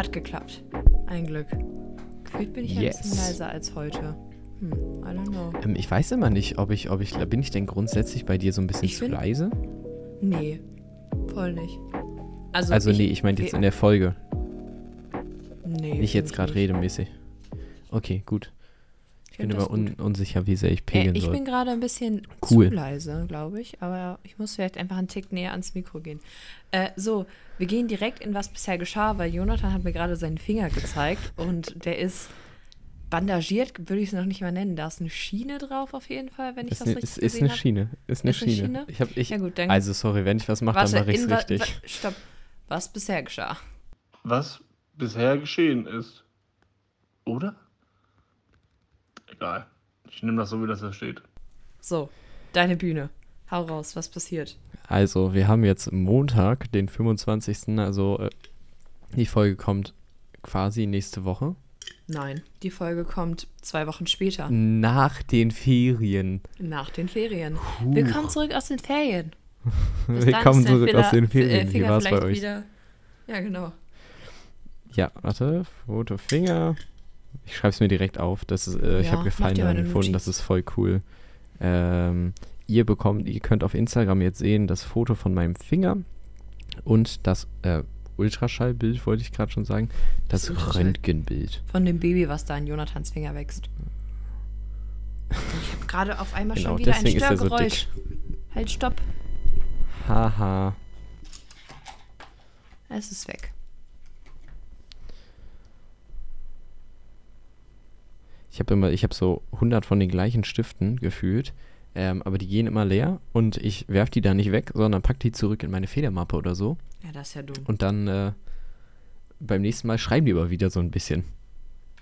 Hat geklappt. Ein Glück. Gefühlt bin ich Yes. ein bisschen leiser als heute. Hm, I don't know. Ähm, ich weiß immer nicht, ob ich, ob ich, bin ich denn grundsätzlich bei dir so ein bisschen Ich zu bin- leise? Nee, voll nicht. Also, Also nee, ich meinte jetzt in der Folge, Nee, nicht jetzt find gerade ich redemäßig. Okay, gut. Ich bin immer un unsicher, wie sehr ich Äh, pegeln ich soll. bin gerade ein bisschen Cool. zu leise, glaube ich. Aber ich muss vielleicht einfach einen Tick näher ans Mikro gehen. Äh, so, wir gehen direkt in was bisher geschah, weil Jonathan hat mir gerade seinen Finger gezeigt und der ist bandagiert, würde ich es noch nicht mal nennen. Da ist eine Schiene drauf auf jeden Fall, wenn ich Ist, das ne, richtig ist, ist gesehen eine habe. Schiene. Ist eine Ist eine Schiene. Schiene? Ich hab, ich, Ja gut, dann also sorry, wenn ich was mache, dann mache ich es richtig. wa- stopp. Was bisher geschah. was bisher geschehen ist. Oder? Egal. Ich nehme das so, wie das da steht. So, deine Bühne. Hau raus, was passiert? Also, wir haben jetzt Montag, den 25. Also, äh, die Folge kommt quasi nächste Woche. Nein, die Folge kommt zwei Wochen später, Nach den Ferien. nach den Ferien. Willkommen zurück aus den Ferien. Bis ist der zurück aus den äh, Ferien. Wie Finger war es bei euch? Wieder, ja, genau. Ja, warte. Foto Finger. Ich schreibe es mir direkt auf. Das ist, äh, ich Ja, habe mach Gefallen daran gefunden. Das ist voll cool. Ähm, ihr bekommt, ihr könnt auf Instagram jetzt sehen, das Foto von meinem Finger und das äh, Ultraschallbild, wollte ich gerade schon sagen. Das, Das. Röntgenbild. Von dem Baby, was da in Jonathans Finger wächst. Ich habe gerade auf einmal Genau, schon wieder ein er so Störgeräusch. halt, stopp. Haha. Es ist weg. Ich habe immer, ich habe so 100 von den gleichen Stiften gefühlt, ähm, aber die gehen immer leer und ich werf die da nicht weg, sondern pack die zurück in meine Federmappe oder so Ja, das ist ja dumm. und dann äh, beim nächsten Mal schreiben die aber wieder so ein bisschen.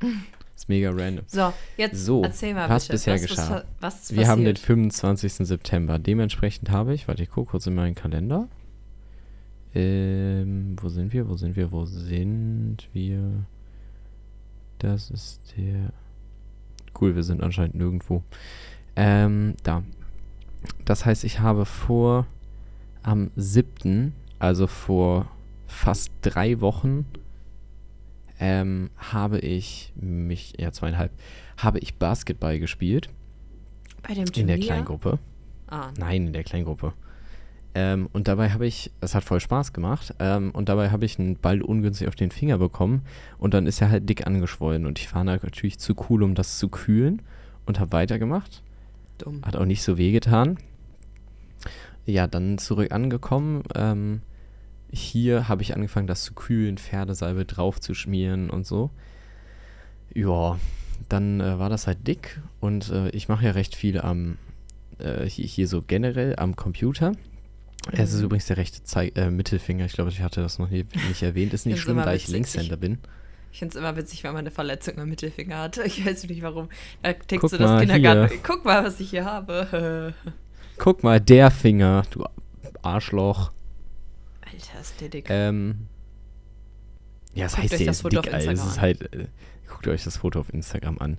ist mega random. So, jetzt So, erzähl mal was bitte. bisher was, geschah. Was, was Wir haben den passiert? 25. September. Dementsprechend habe ich, warte, ich gucke kurz in meinen Kalender. Ähm, wo sind wir? Wo sind wir? Wo sind wir? Das ist der. Cool, wir sind anscheinend nirgendwo. Ähm, da. Das heißt, ich habe vor am 7., also vor fast drei Wochen, ähm, habe ich mich, ja zweieinhalb, habe ich Basketball gespielt. Bei dem In der Turnier? Kleingruppe. Ah, Nein, in der Kleingruppe. Ähm, und dabei habe ich, es hat voll Spaß gemacht, ähm, und dabei habe ich einen Ball ungünstig auf den Finger bekommen und dann ist er halt dick angeschwollen und ich war natürlich zu cool, um das zu kühlen und habe weitergemacht. dumm. Hat auch nicht so wehgetan. Ja, dann zurück angekommen. Ähm, hier habe ich angefangen, das zu kühlen, Pferdesalbe drauf zu schmieren und so. Ja, dann äh, war das halt dick und äh, ich mache ja recht viel am, äh, hier, hier so generell am Computer. Es ist Mhm. übrigens der rechte Zei äh, Mittelfinger. Ich glaube, ich hatte das noch nie, nicht erwähnt. Ist nicht schlimm, da ich Linkshänder ich- bin. Ich finde es immer witzig, wenn man eine Verletzung am Mittelfinger hat. Ich weiß nicht warum. Da tickst Guck du das Kindergarten. hier. Guck mal, was ich hier habe. Guck mal, der Finger, du Arschloch. Alter, ist der dick. Ähm, ja, es Guckt heißt das jetzt Foto auf dick, also es Instagram ist halt, äh, guckt euch das Foto auf Instagram an.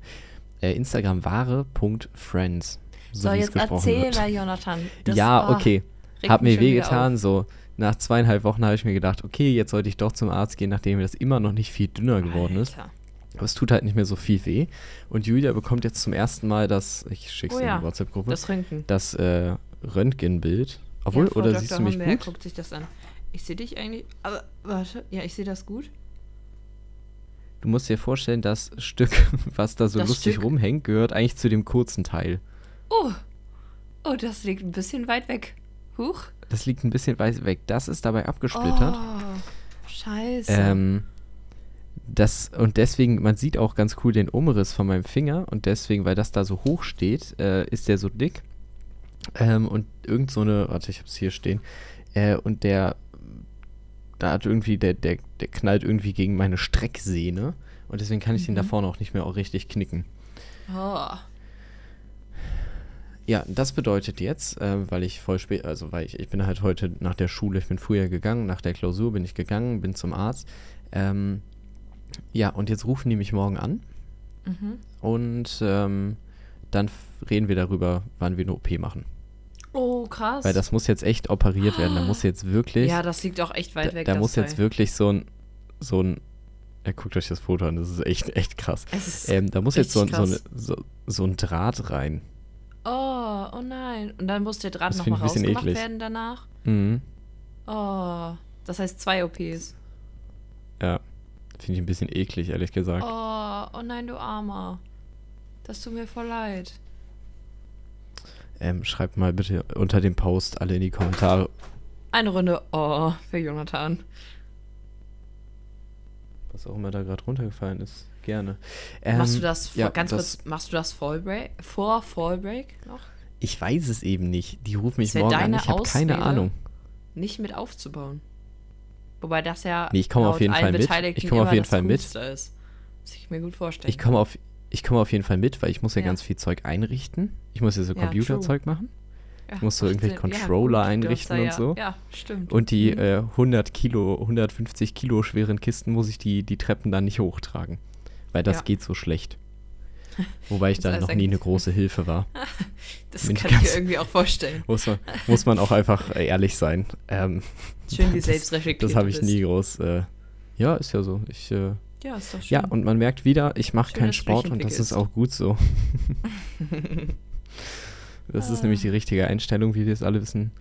Äh, Instagram wahre.friends. So, so, jetzt erzähl mal, Jonathan. Das ja, okay. Hat mir wehgetan, so nach zweieinhalb Wochen habe ich mir gedacht, okay, jetzt sollte ich doch zum Arzt gehen, nachdem mir das immer noch nicht viel dünner geworden ist. Alter. Aber es tut halt nicht mehr so viel weh. Und Julia bekommt jetzt zum ersten Mal das, ich schick's Oh in die WhatsApp-Gruppe, Das Röntgen. das äh, Röntgenbild. Obwohl, ja, oder Dr. siehst du mich Homberg gut? guckt sich das an. Ich sehe dich eigentlich, aber warte, ja, ich sehe das gut. Du musst dir vorstellen, das Stück, was da so Das lustig Stück? rumhängt, gehört eigentlich zu dem kurzen Teil. Oh, oh, das liegt ein bisschen weit weg. Huch. Das liegt ein bisschen weit weg. Das ist dabei abgesplittert. Oh, scheiße. Ähm, das, und deswegen, man sieht auch ganz cool den Umriss von meinem Finger und deswegen, weil das da so hoch steht, äh, ist der so dick. Ähm, und irgend so eine, warte, ich hab's hier stehen, äh, und der, da hat irgendwie, der, der, der knallt irgendwie gegen meine Strecksehne und deswegen kann ich den da Mhm. vorne auch nicht mehr auch richtig knicken. oh. Ja, das bedeutet jetzt, äh, weil ich voll spät, also weil ich, ich bin halt heute nach der Schule, ich bin früher gegangen, nach der Klausur bin ich gegangen, bin zum Arzt. Ähm, ja, und jetzt rufen die mich morgen an Mhm. und ähm, dann reden wir darüber, wann wir eine OP machen. Oh, krass. Weil das muss jetzt echt operiert werden. Da muss jetzt wirklich, ja, das liegt auch echt weit da, weg. da muss jetzt Teil. wirklich so ein, so ein Ja, guckt euch das Foto an, das ist echt, echt krass. Es ist Ähm, da muss jetzt so, so, so, so ein Draht rein. Oh, oh nein. Und dann muss der Draht nochmal rausgemacht eklig. werden danach. Mhm. Oh, das heißt zwei OPs. Ja, finde ich ein bisschen eklig, ehrlich gesagt. Oh, oh nein, du Armer. Das tut mir voll leid. Ähm, schreibt mal bitte unter dem Post alle in die Kommentare, Eine Runde Oh für Jonathan. was auch immer da gerade runtergefallen ist. Gerne. machst du Ähm, das vor, ja, ganz das- kurz, machst du das Fallbreak, vor Fallbreak noch? Ich weiß es eben nicht. Die rufen mich morgen an. Ich habe keine. Ahnung. Nicht mit aufzubauen. Wobei das ja Nee, ich komme auf jeden Fall mit. Ich komme auf jeden Fall mit. Ist. Das ich mir gut vorstellen. Ich komme auf, ich komme auf jeden Fall mit, weil ich muss ja, Ja. ganz viel Zeug einrichten. Ich muss ja so Ja, Computerzeug machen. Ja, ich muss so irgendwelche Controller einrichten und so. Ja, stimmt. Und die Mhm. äh, 100 Kilo, 150 Kilo schweren Kisten muss ich die, die Treppen dann nicht hochtragen. Weil das Ja. geht so schlecht. Wobei ich Das da noch nie eine große Hilfe war. das bin kann ich mir irgendwie auch vorstellen. Muss man, muss man auch einfach ehrlich sein. Ähm, Schön, wie das- selbstreflektiert Das habe ich nie groß. Äh, ja, ist ja so. Ich, äh, Ja, ist doch schön. ja, und man merkt wieder, ich mache keinen Sport und das ist entwickelst. auch gut so. Das ist Ah. nämlich die richtige Einstellung, wie wir es alle wissen.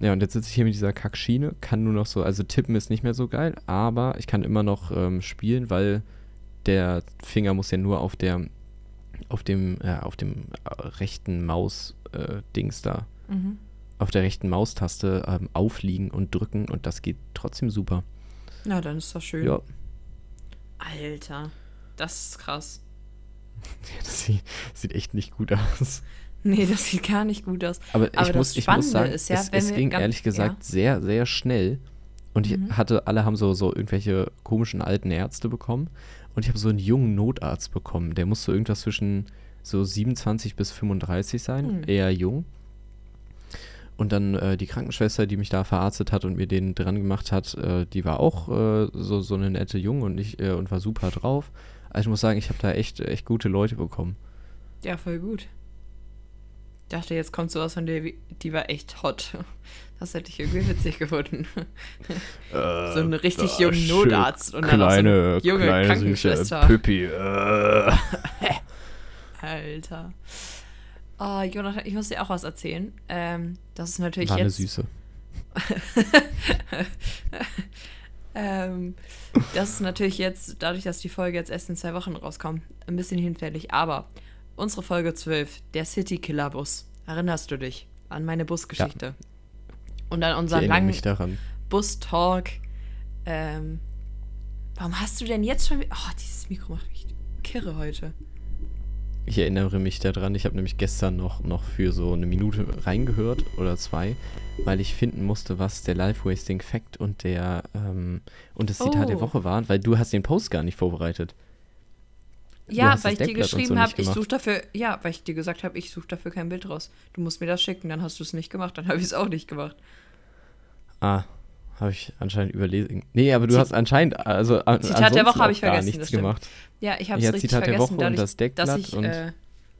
Ja, und jetzt sitze ich hier mit dieser Kackschiene, kann nur noch so, also tippen ist nicht mehr so geil, aber ich kann immer noch ähm, spielen, weil der Finger muss ja nur auf der, auf dem, äh, auf dem äh, rechten Maus-Dings da, Mhm. auf der rechten Maustaste ähm, aufliegen und drücken und das geht trotzdem super. Na, dann ist das schön. Ja, Alter, das ist krass. das sieht, sieht echt nicht gut aus. Nee, das sieht gar nicht gut aus. Aber, Aber ich, das muss, ich muss sagen, ist ja, es, es ging ehrlich gesagt sehr, sehr schnell. Und ich Mhm. hatte, alle haben so, so irgendwelche komischen alten Ärzte bekommen. Und ich habe so einen jungen Notarzt bekommen. Der muss so irgendwas zwischen so 27 bis 35 sein, Hm. eher jung. Und dann äh, die Krankenschwester, die mich da verarztet hat und mir den dran gemacht hat, äh, die war auch äh, so, so eine nette Junge und, ich, äh, und war super drauf. Also ich muss sagen, ich habe da echt, echt gute Leute bekommen. Ja, voll gut. Ich dachte, jetzt kommt sowas von der, die war echt hot. Das hätte ich irgendwie witzig gefunden. so einen richtig jungen Notarzt und dann auch so eine junge Krankenschwester. Püppi. Äh. Alter. Oh, Jonathan, ich muss dir auch was erzählen. Ähm, das ist natürlich War eine jetzt. Süße. ähm, das ist natürlich jetzt, dadurch, dass die Folge jetzt erst in zwei Wochen rauskommt, ein bisschen hinfällig. Aber unsere Folge 12, der City Killer Bus. Erinnerst du dich an meine Busgeschichte? Und an unseren langen mich daran. Bus-Talk. Ähm, warum hast du denn jetzt schon. Oh, dieses Mikro macht mich kirre heute. Ich erinnere mich daran. Ich habe nämlich gestern noch, noch für so eine Minute reingehört oder zwei, weil ich finden musste, was der Life-Wasting Fact und der ähm, und das Zitat der Oh. Woche waren, weil du hast den Post gar nicht vorbereitet. Ja, weil ich dir so geschrieben nicht habe, ich suche dafür, ja, weil ich dir gesagt habe, ich suche dafür kein Bild raus. Du musst mir das schicken, dann hast du es nicht gemacht, dann habe ich es auch nicht gemacht. Ah, habe ich anscheinend überlesen. Nee, aber du Zit- hast anscheinend also an, Zitat der Woche hab auch ich vergessen, nichts gemacht. Ja, ich habe es Ja, richtig Zitat der vergessen, Woche und dadurch, das Deckblatt ich, und- äh,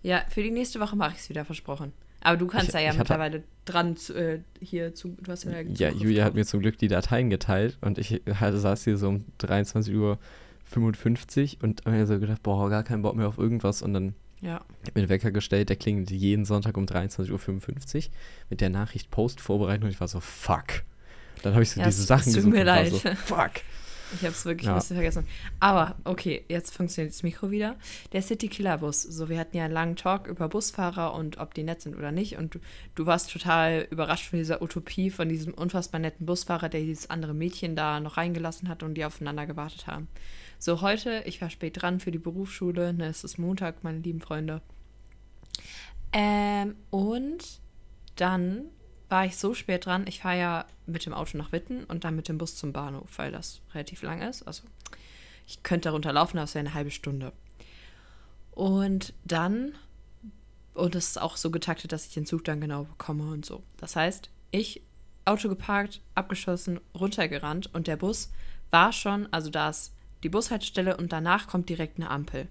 ja, für die nächste Woche mache ich es wieder versprochen. Aber du kannst Ich- da ja mittlerweile dran zu, äh, hier zu, du hast ja, Ja, Julia hat drauf. mir zum Glück die Dateien geteilt und ich hatte, saß hier so um 23 Uhr 55 und habe mir so gedacht, boah, gar keinen Bock mehr auf irgendwas und dann Ja, Ich habe mir den Wecker gestellt, der klingelt jeden Sonntag um 23.55 Uhr mit der Nachricht Post vorbereiten und ich war so, fuck. Dann habe ich so Ja, diese es- Sachen es tut gesucht mir leid. so, fuck. ich habe es wirklich Ja. ein bisschen vergessen. Aber, okay, jetzt funktioniert das Mikro wieder. Der City Killer Bus. So, wir hatten ja einen langen Talk über Busfahrer und ob die nett sind oder nicht. Und du, du warst total überrascht von dieser Utopie, von diesem unfassbar netten Busfahrer, der dieses andere Mädchen da noch reingelassen hat und die aufeinander gewartet haben. So, heute, ich war spät dran für die Berufsschule. Ne, es ist Montag, meine lieben Freunde. Ähm, und dann war ich so spät dran. Ich fahre ja mit dem Auto nach Witten und dann mit dem Bus zum Bahnhof, weil das relativ lang ist. Also ich könnte darunter laufen, aber es wäre eine halbe Stunde. Und dann, und es ist auch so getaktet, dass ich den Zug dann genau bekomme und so. Das heißt, ich Auto geparkt, abgeschossen, runtergerannt und der Bus war schon, also da ist die Bushaltestelle und danach kommt direkt eine Ampel.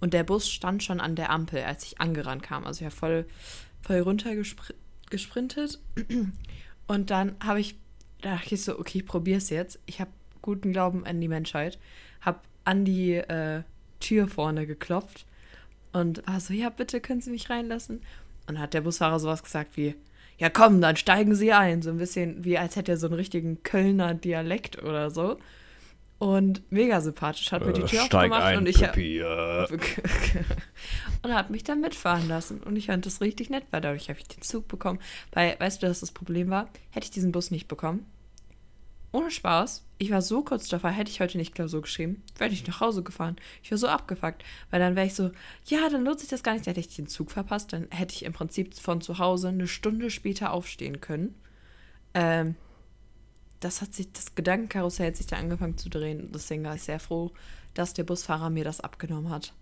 Und der Bus stand schon an der Ampel, als ich angerannt kam. Also ja voll, voll runtergesprintet. Und dann habe ich, da dachte ich so, okay, ich probiere es jetzt. Ich habe guten Glauben an die Menschheit. Habe an die äh, Tür vorne geklopft und war so, ja, bitte können Sie mich reinlassen. Und hat der Busfahrer sowas gesagt wie, ja komm, dann steigen Sie ein. So ein bisschen wie, als hätte er so einen richtigen Kölner Dialekt oder so. Und mega sympathisch hat mir die Tür Steig aufgemacht ein, und ich Pippi, äh. und hat mich dann mitfahren lassen. Und ich fand das richtig nett, weil dadurch habe ich den Zug bekommen. Weil, weißt du, dass das Problem war? Hätte ich diesen Bus nicht bekommen, ohne Spaß, ich war so kurz davor, hätte ich heute nicht Klausur geschrieben, wäre ich nach Hause gefahren. Ich war so abgefuckt, weil dann wäre ich so, ja, dann nutze ich das gar nicht, dann hätte ich den Zug verpasst, dann hätte ich im Prinzip von zu Hause eine Stunde später aufstehen können. Ähm, das hat sich, das Gedankenkarussell hat sich da angefangen zu drehen. Deswegen war ich sehr froh, dass der Busfahrer mir das abgenommen hat.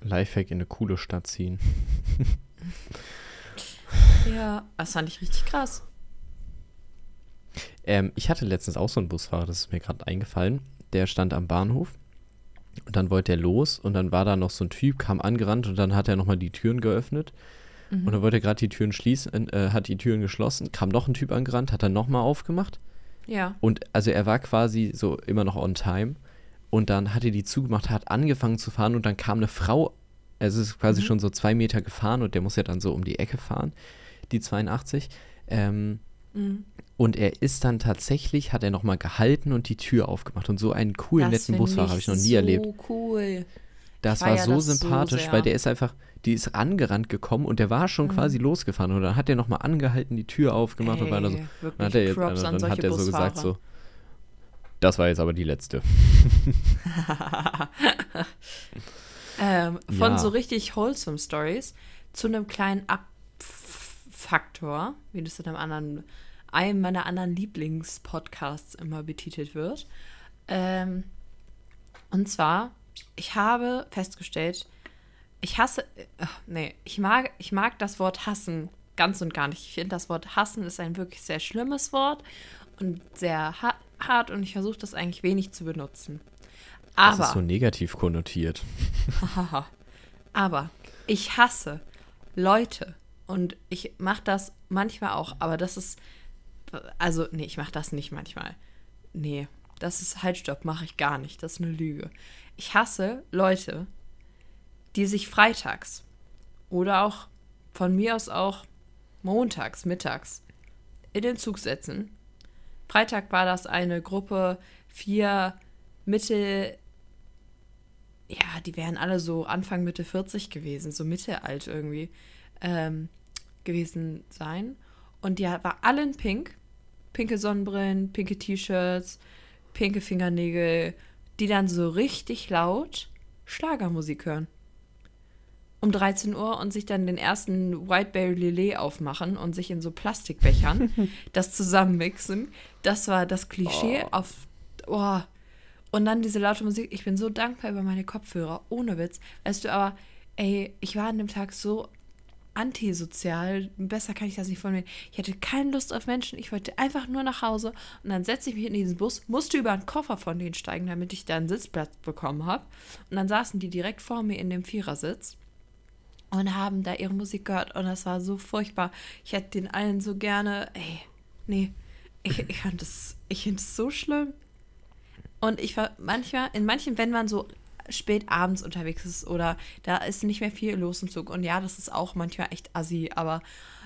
Lifehack in eine coole Stadt ziehen. Ja, das fand ich richtig krass. Ähm, ich hatte letztens auch so einen Busfahrer, das ist mir gerade eingefallen. Der stand am Bahnhof und dann wollte er los und dann war da noch so ein Typ, kam angerannt und dann hat er nochmal die Türen geöffnet. Und dann wollte er gerade die Türen schließen, äh, hat die Türen geschlossen, kam noch ein Typ angerannt, hat dann nochmal aufgemacht. Ja. Und also er war quasi so immer noch on time. Und dann hat er die zugemacht, hat angefangen zu fahren und dann kam eine Frau, also es ist quasi schon so zwei Meter gefahren und der muss ja dann so um die Ecke fahren, die 82. Ähm, Mhm. und er ist dann tatsächlich, hat er nochmal gehalten und die Tür aufgemacht. Und so einen coolen, Das netten Busfahrer habe ich noch nie so erlebt. cool. Das Ich war feier so das so sympathisch, sehr. weil der ist einfach, die ist angerannt gekommen und der war schon Mhm. quasi losgefahren. Und dann hat er nochmal angehalten, die Tür aufgemacht und war da so. Ey, Dann hat er, jetzt, an dann hat er so gesagt so, das war jetzt aber die letzte. ähm, von Ja. so richtig wholesome Stories zu einem kleinen Abfaktor, wie das in einem anderen, einem meiner anderen Lieblingspodcasts immer betitelt wird. Ähm, und zwar, ich habe festgestellt, ich hasse, äh, nee, ich mag, ich mag das Wort hassen ganz und gar nicht. Ich finde, das Wort hassen ist ein wirklich sehr schlimmes Wort und sehr ha hart und ich versuche das eigentlich wenig zu benutzen. Das Aber ist so negativ konnotiert. Aber ich hasse Leute und ich mache das manchmal auch, aber das ist also nee, ich mache das nicht manchmal. Nee, das ist halt stopp, mache ich gar nicht, das ist eine Lüge. Ich hasse Leute, die sich freitags oder auch von mir aus auch montags, mittags in den Zug setzen. Freitag war das eine Gruppe vier Mittel ja, die wären alle so Anfang Mitte 40 gewesen, so Mitte alt irgendwie ähm, gewesen sein. Und die war alle in pink. Pinke Sonnenbrillen, pinke T-Shirts, pinke Fingernägel, die dann so richtig laut Schlagermusik hören. Um 13 Uhr und sich dann den ersten Whiteberry Lillet aufmachen und sich in so Plastikbechern das zusammenmixen. Das war das Klischee auf. Oh, und dann diese laute Musik. Ich bin so dankbar über meine Kopfhörer. Ohne Witz. Weißt du, aber, ey, ich war an dem Tag so antisozial. Besser kann ich das nicht formulieren. Ich hatte keine Lust auf Menschen. Ich wollte einfach nur nach Hause. Und dann setze ich mich in diesen Bus, musste über einen Koffer von denen steigen, damit ich da einen Sitzplatz bekommen habe. Und dann saßen die direkt vor mir in dem Vierersitz und haben da ihre Musik gehört. Und das war so furchtbar. Ich hätte den allen so gerne. Ey, nee. Ich, ich fand das, ich finde es so schlimm. Und ich war manchmal, in manchen, wenn man so spät abends unterwegs ist oder da ist nicht mehr viel los im Zug. Und ja, das ist auch manchmal echt assi, aber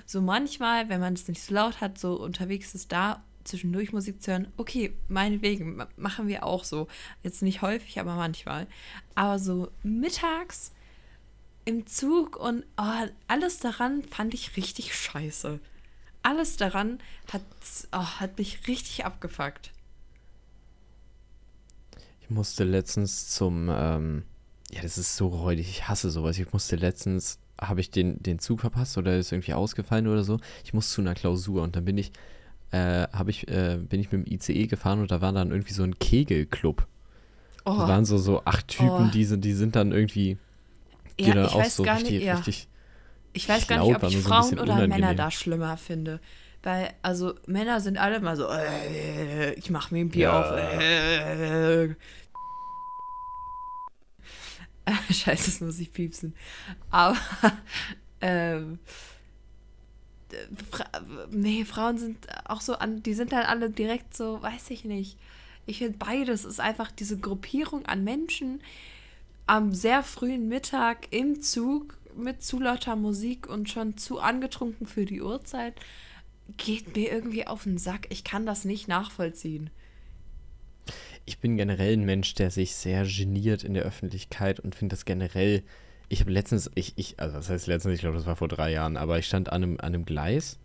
so manchmal, wenn man es nicht so laut hat, so unterwegs ist, da zwischendurch Musik zu hören, okay, meinetwegen, ma- machen wir auch so. Jetzt nicht häufig, aber manchmal. Aber so mittags im Zug und oh, alles daran fand ich richtig scheiße. Alles daran hat, oh, hat mich richtig abgefuckt. Ich musste letztens zum, ähm, ja, das ist so räudig, ich hasse sowas. Ich musste letztens, habe ich den, den Zug verpasst oder ist irgendwie ausgefallen oder so. Ich musste zu einer Klausur und dann bin ich, äh, habe ich, äh, bin ich mit dem ICE gefahren und da war dann irgendwie so ein Kegelclub. Oh, Da waren so, so acht Typen, Oh. die, sind, die sind dann irgendwie, die ja, dann ich auch weiß so gar richtig, nicht, ja. richtig, Ich weiß gar nicht, ob ich so Frauen bisschen oder Männer da schlimmer finde. Weil, also, Männer sind alle mal so, äh, ich mach mir ein Bier Ja. auf. Äh, Scheiße, das muss ich piepsen. Aber, ähm, Fra nee, Frauen sind auch so an, die sind dann alle direkt so, weiß ich nicht. Ich finde beides ist einfach diese Gruppierung an Menschen am sehr frühen Mittag im Zug mit zu lauter Musik und schon zu angetrunken für die Uhrzeit geht mir irgendwie auf den Sack. Ich kann das nicht nachvollziehen. Ich bin generell ein Mensch, der sich sehr geniert in der Öffentlichkeit und finde das generell. Ich habe letztens, ich, ich, also das heißt letztens, ich glaube, das war vor drei Jahren, aber ich stand an einem, an einem Gleis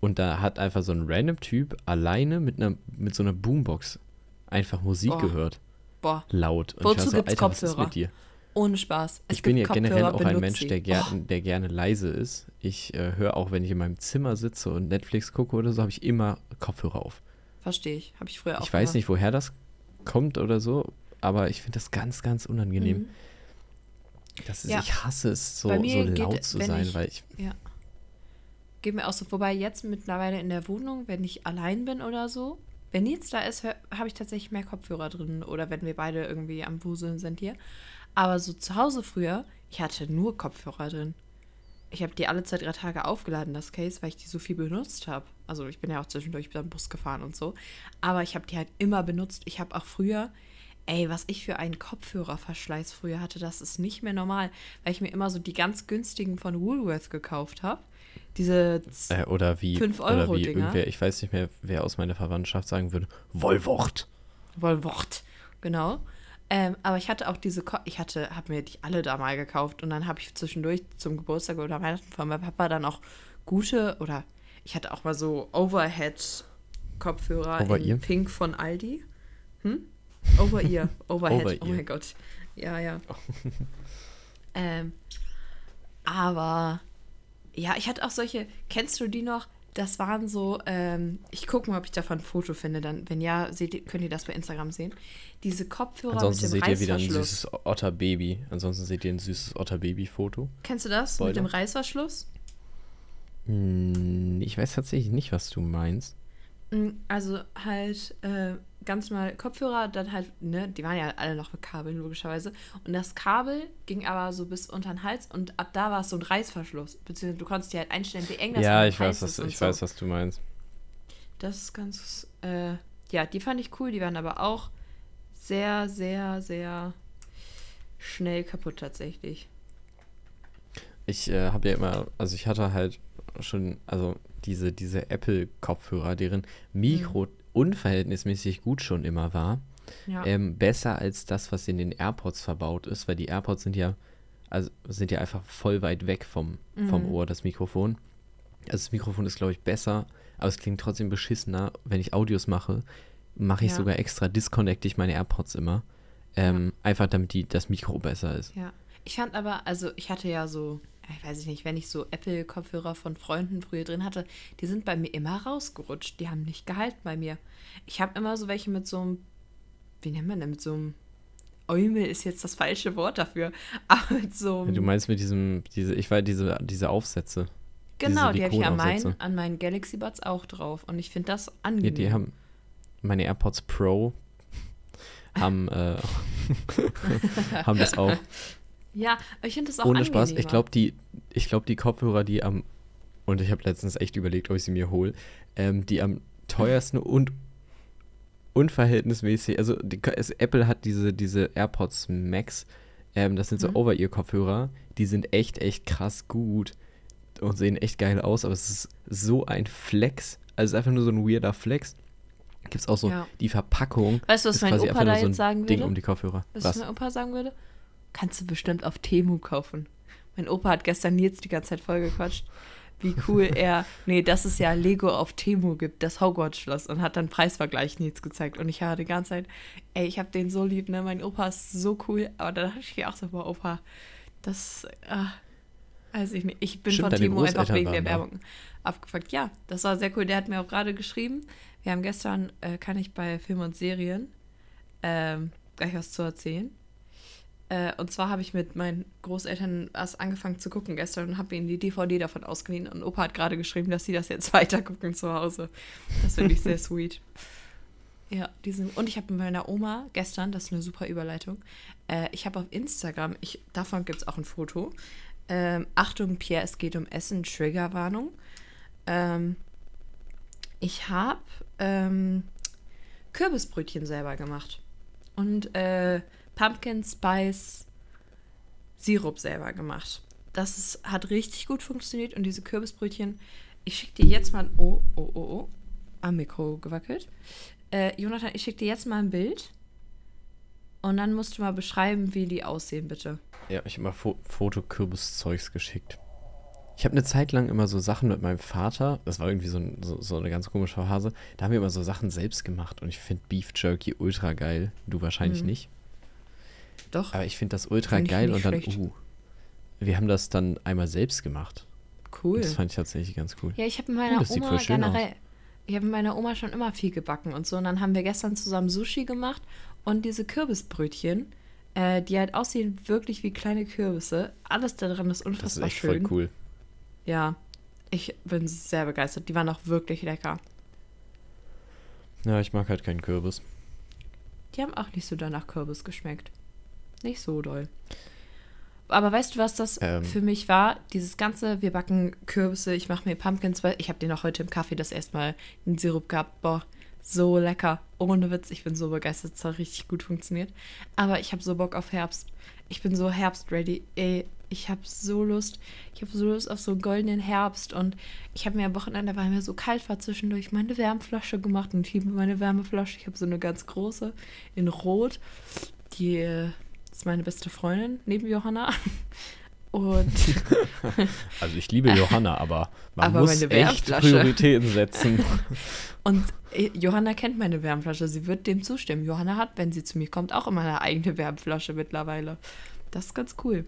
und da hat einfach so ein random Typ alleine mit einer, mit so einer Boombox einfach Musik Boah. gehört. Boah, Laut. Und Wozu ich war so, gibt's Alter, was ist Kopfhörer? mit dir? Ohne Spaß. Es ich bin ja gibt generell Kopfhörer, auch ein Mensch, der, ger Oh, der gerne leise ist. Ich äh, höre auch, wenn ich in meinem Zimmer sitze und Netflix gucke oder so, habe ich immer Kopfhörer auf. Verstehe ich. Habe ich früher auch Ich weiß gemacht. nicht, woher das kommt oder so, aber ich finde das ganz, ganz unangenehm. Mhm. Das ist, Ja. Ich hasse es, so, so mir geht- laut zu sein, ich- weil ich. Geht mir auch so. Wobei jetzt mittlerweile in der Wohnung, wenn ich allein bin oder so, wenn Nils da ist, habe ich tatsächlich mehr Kopfhörer drin. Oder wenn wir beide irgendwie am Wuseln sind hier. Aber so zu Hause früher, ich hatte nur Kopfhörer drin. Ich habe die alle zwei, drei Tage aufgeladen, das Case, weil ich die so viel benutzt habe. Also ich bin ja auch zwischendurch dann Bus gefahren und so. Aber ich habe die halt immer benutzt. Ich habe auch früher, ey, was ich für einen Kopfhörerverschleiß früher hatte, das ist nicht mehr normal. Weil ich mir immer so die ganz günstigen von Woolworth gekauft habe. Diese Äh, oder wie, Fünf oder Euro wie Dinger. irgendwer, ich weiß nicht mehr, wer aus meiner Verwandtschaft sagen würde, Wollwort. Wollwort. Genau. Ähm, aber ich hatte auch diese, Ko ich hatte, habe mir die alle da mal gekauft und dann habe ich zwischendurch zum Geburtstag oder Weihnachten von meinem Papa dann auch gute oder ich hatte auch mal so Overhead-Kopfhörer Over-Ear? in Pink von Aldi. Hm? Over-Ear, Overhead, oh Over-Ear. mein Gott. Ja, ja. ähm, aber ja, ich hatte auch solche, kennst du die noch? Das waren so, ähm, ich gucke mal, ob ich davon ein Foto finde. Dann, wenn ja, seht könnt ihr das bei Instagram sehen. Diese Kopfhörer Ansonsten mit dem seht ihr wieder ein Reißverschluss. süßes Otterbaby. Ansonsten seht ihr ein süßes Otterbaby-Foto. Kennst du das Spoiler. mit dem Reißverschluss? Hm, ich weiß tatsächlich nicht, was du meinst. Mm, Also halt äh, ganz normal Kopfhörer, dann halt, ne, die waren ja alle noch mit Kabeln, logischerweise. Und das Kabel ging aber so bis unter den Hals und ab da war es so ein Reißverschluss. Beziehungsweise du konntest dir halt einstellen, wie eng das ja, ich weiß, Hals was, ist und ich so. weiß, was du meinst. Das ist ganz, äh, ja, die fand ich cool, die waren aber auch sehr, sehr, sehr schnell kaputt tatsächlich. Ich äh, habe ja immer, also ich hatte halt schon, also diese, diese Apple-Kopfhörer, deren Mikro unverhältnismäßig gut schon immer war. Ja. Ähm, besser als das, was in den AirPods verbaut ist, weil die AirPods sind ja, also sind ja einfach voll weit weg vom, vom Mhm. Ohr, das Mikrofon. Also das Mikrofon ist, glaube ich, besser, aber es klingt trotzdem beschissener. Wenn ich Audios mache, mache ich Ja. sogar extra, disconnecte ich meine AirPods immer. Ähm, Einfach damit die, das Mikro besser ist. Ja. Ich fand aber, also ich hatte ja so, ich weiß nicht, wenn ich so Apple-Kopfhörer von Freunden früher drin hatte, die sind bei mir immer rausgerutscht. Die haben nicht gehalten bei mir. Ich habe immer so welche mit so einem, wie nennt man denn, mit so einem Eumel ist jetzt das falsche Wort dafür, aber mit so einem, Du meinst mit diesem, diese, ich weiß, diese, diese Aufsätze. genau, diese die habe ich an meinen, an meinen Galaxy Buds auch drauf und ich finde das Ja, angenehm. die haben, meine AirPods Pro haben, äh, haben das auch. Ja, ich finde das auch Ohne Spaß. Ich glaube, die, ich glaube, die Kopfhörer, die am, und ich habe letztens echt überlegt, ob ich sie mir hole, ähm, die am teuersten und unverhältnismäßig, also die, es, Apple hat diese, diese AirPods Max, ähm, das sind so Mhm. Over-Ear-Kopfhörer, die sind echt, echt krass gut und sehen echt geil aus, aber es ist so ein Flex, also es ist einfach nur so ein weirder Flex. Gibt es auch so Ja. die Verpackung. Weißt du, was mein Opa da jetzt sagen Ding würde? um die Kopfhörer. Was, Was? mein Opa sagen würde? Kannst du bestimmt auf Temu kaufen. Mein Opa hat gestern Nils die ganze Zeit vollgequatscht, wie cool er, nee, dass es ja Lego auf Temu gibt, das Hogwarts-Schloss, und hat dann Preisvergleich Nils gezeigt. Und ich habe die ganze Zeit, ey, ich habe den so lieb, ne? Mein Opa ist so cool. Aber da dachte ich mir auch so, boah, Opa, das, ah, weiß ich nicht. Ich bin Stimmt, von Temu einfach wegen der waren da. Werbung abgefuckt. Ja, das war sehr cool. Der hat mir auch gerade geschrieben. Wir haben gestern, äh, kann ich bei Film und Serien, ähm, gleich was zu erzählen. Äh, und zwar habe ich mit meinen Großeltern erst angefangen zu gucken gestern und habe ihnen die DVD davon ausgeliehen. Und Opa hat gerade geschrieben, dass sie das jetzt weiter gucken zu Hause. Das finde ich sehr sweet. Ja, diesen, und ich habe mit meiner Oma gestern, das ist eine super Überleitung, äh, ich habe auf Instagram, ich, davon gibt es auch ein Foto. Ähm, Achtung, Pierre, es geht um Essen, Triggerwarnung. Ähm, ich habe ähm, Kürbisbrötchen selber gemacht. Und äh, Pumpkin Spice Sirup selber gemacht. Das ist, hat richtig gut funktioniert und diese Kürbisbrötchen, ich schicke dir jetzt mal, oh, oh, oh, oh, am Mikro gewackelt. Äh, Jonathan, ich schicke dir jetzt mal ein Bild und dann musst du mal beschreiben, wie die aussehen, bitte. Ja, ich habe mal Fo Fotokürbiszeugs geschickt. Ich habe eine Zeit lang immer so Sachen mit meinem Vater, das war irgendwie so, ein, so, so, eine ganz komische Phase, da haben wir immer so Sachen selbst gemacht und ich finde Beef Jerky ultra geil. Du wahrscheinlich mhm. nicht. Doch. Aber ich finde das ultra geil und dann, schlecht. uh, wir haben das dann einmal selbst gemacht. Cool. Das fand ich tatsächlich ganz cool. Ja, ich habe mit meiner oh, Oma generell, ich habe mit meiner Oma schon immer viel gebacken und so. Und dann haben wir gestern zusammen Sushi gemacht und diese Kürbisbrötchen, äh, die halt aussehen wirklich wie kleine Kürbisse. Alles daran ist unfassbar schön. Das ist echt schön. voll cool. Ja, ich bin sehr begeistert. Die waren auch wirklich lecker. Ja, ich mag halt keinen Kürbis. Die haben auch nicht so danach Kürbis geschmeckt. Nicht so doll. Aber weißt du, was das ähm. für mich war? Dieses ganze, wir backen Kürbisse, ich mache mir Pumpkins, weil ich habe den auch heute im Kaffee das erstmal in Sirup gehabt. Boah, so lecker. Ohne Witz, ich bin so begeistert, es hat richtig gut funktioniert. Aber ich habe so Bock auf Herbst. Ich bin so Herbst-ready. Ey, ich habe so Lust. Ich habe so Lust auf so einen goldenen Herbst. Und ich habe mir am Wochenende, weil mir so kalt war, zwischendurch meine Wärmflasche gemacht. Und ich liebe meine Wärmeflasche. Ich habe so eine ganz große in Rot. Die ist meine beste Freundin neben Johanna. Und also ich liebe Johanna, aber man aber muss echt Prioritäten setzen. Und äh, Johanna kennt meine Wärmflasche, sie wird dem zustimmen. Johanna hat, wenn sie zu mir kommt, auch immer eine eigene Wärmflasche mittlerweile. Das ist ganz cool.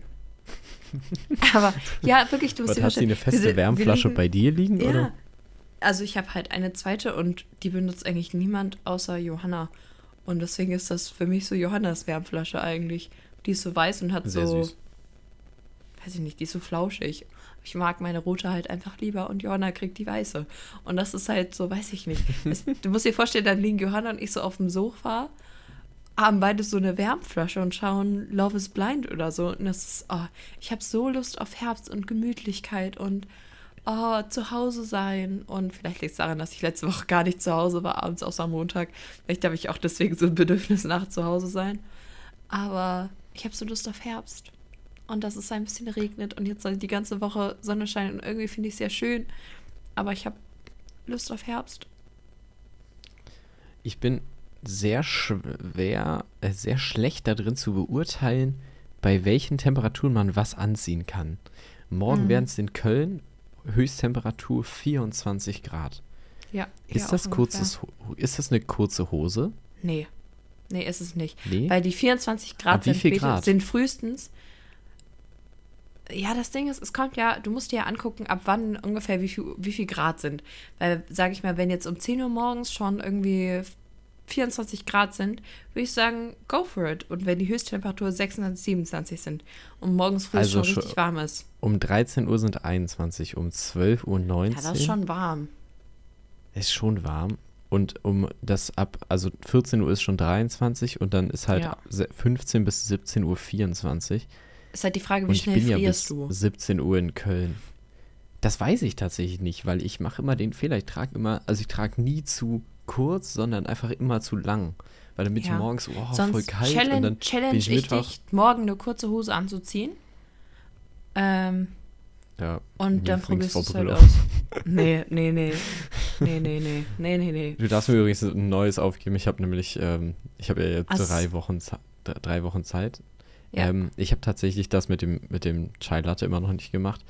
Aber ja, wirklich, du musst dir Hat sie eine feste diese, Wärmflasche liegen, bei dir liegen? Ja. Oder? Also ich habe halt eine zweite und die benutzt eigentlich niemand außer Johanna. Und deswegen ist das für mich so Johannas Wärmflasche eigentlich. Die ist so weiß und hat Sehr so. Süß. Weiß ich nicht, die ist so flauschig. Ich mag meine rote halt einfach lieber und Johanna kriegt die weiße. Und das ist halt so, weiß ich nicht. Es, du musst dir vorstellen, dann liegen Johanna und ich so auf dem Sofa, haben beide so eine Wärmflasche und schauen Love is Blind oder so. Und das ist, oh, ich habe so Lust auf Herbst und Gemütlichkeit und oh, zu Hause sein. Und vielleicht liegt es daran, dass ich letzte Woche gar nicht zu Hause war, abends außer am Montag. Vielleicht habe ich auch deswegen so ein Bedürfnis nach zu Hause sein. Aber ich habe so Lust auf Herbst. Und dass es ein bisschen regnet und jetzt die ganze Woche Sonne scheint und irgendwie finde ich es sehr schön. Aber ich habe Lust auf Herbst. Ich bin sehr schwer, äh, sehr schlecht darin zu beurteilen, bei welchen Temperaturen man was anziehen kann. Morgen mhm. werden es in Köln Höchsttemperatur 24 Grad. Ja. Ist das, kurzes, ist das eine kurze Hose? Nee. Nee, ist es nicht. Nee? Weil die 24 Grad, sind, Grad? sind frühestens. Ja, das Ding ist, es kommt ja, du musst dir ja angucken, ab wann ungefähr wie viel, wie viel Grad sind. Weil, sage ich mal, wenn jetzt um 10 Uhr morgens schon irgendwie 24 Grad sind, würde ich sagen, go for it. Und wenn die Höchsttemperatur 26, 27 sind und morgens früh also schon richtig warm ist. Um 13 Uhr sind 21, um 12 Uhr 19. Ja, das ist schon warm. Ist schon warm. Und um das ab, also 14 Uhr ist schon 23 und dann ist halt ja. 15 bis 17 Uhr 24. Ist halt die Frage, wie schnell frierst ja bis du? 17 Uhr in Köln. Das weiß ich tatsächlich nicht, weil ich mache immer den Fehler, ich trage immer, also ich trage nie zu kurz, sondern einfach immer zu lang. Weil dann bin ja. ich morgens oh, Sonst voll kalt challenge, und dann challenge bin ich, ich dich, morgen eine kurze Hose anzuziehen. Ähm, ja. Und dann probierst du es halt aus. Nee, nee, nee. Nee, nee, nee. Nee, nee, nee. Du darfst mir übrigens ein neues aufgeben. Ich habe nämlich, ähm, ich habe ja jetzt As drei Wochen, drei Wochen Zeit. Ja. Ähm, ich habe tatsächlich das mit dem, mit dem Chai Latte immer noch nicht gemacht.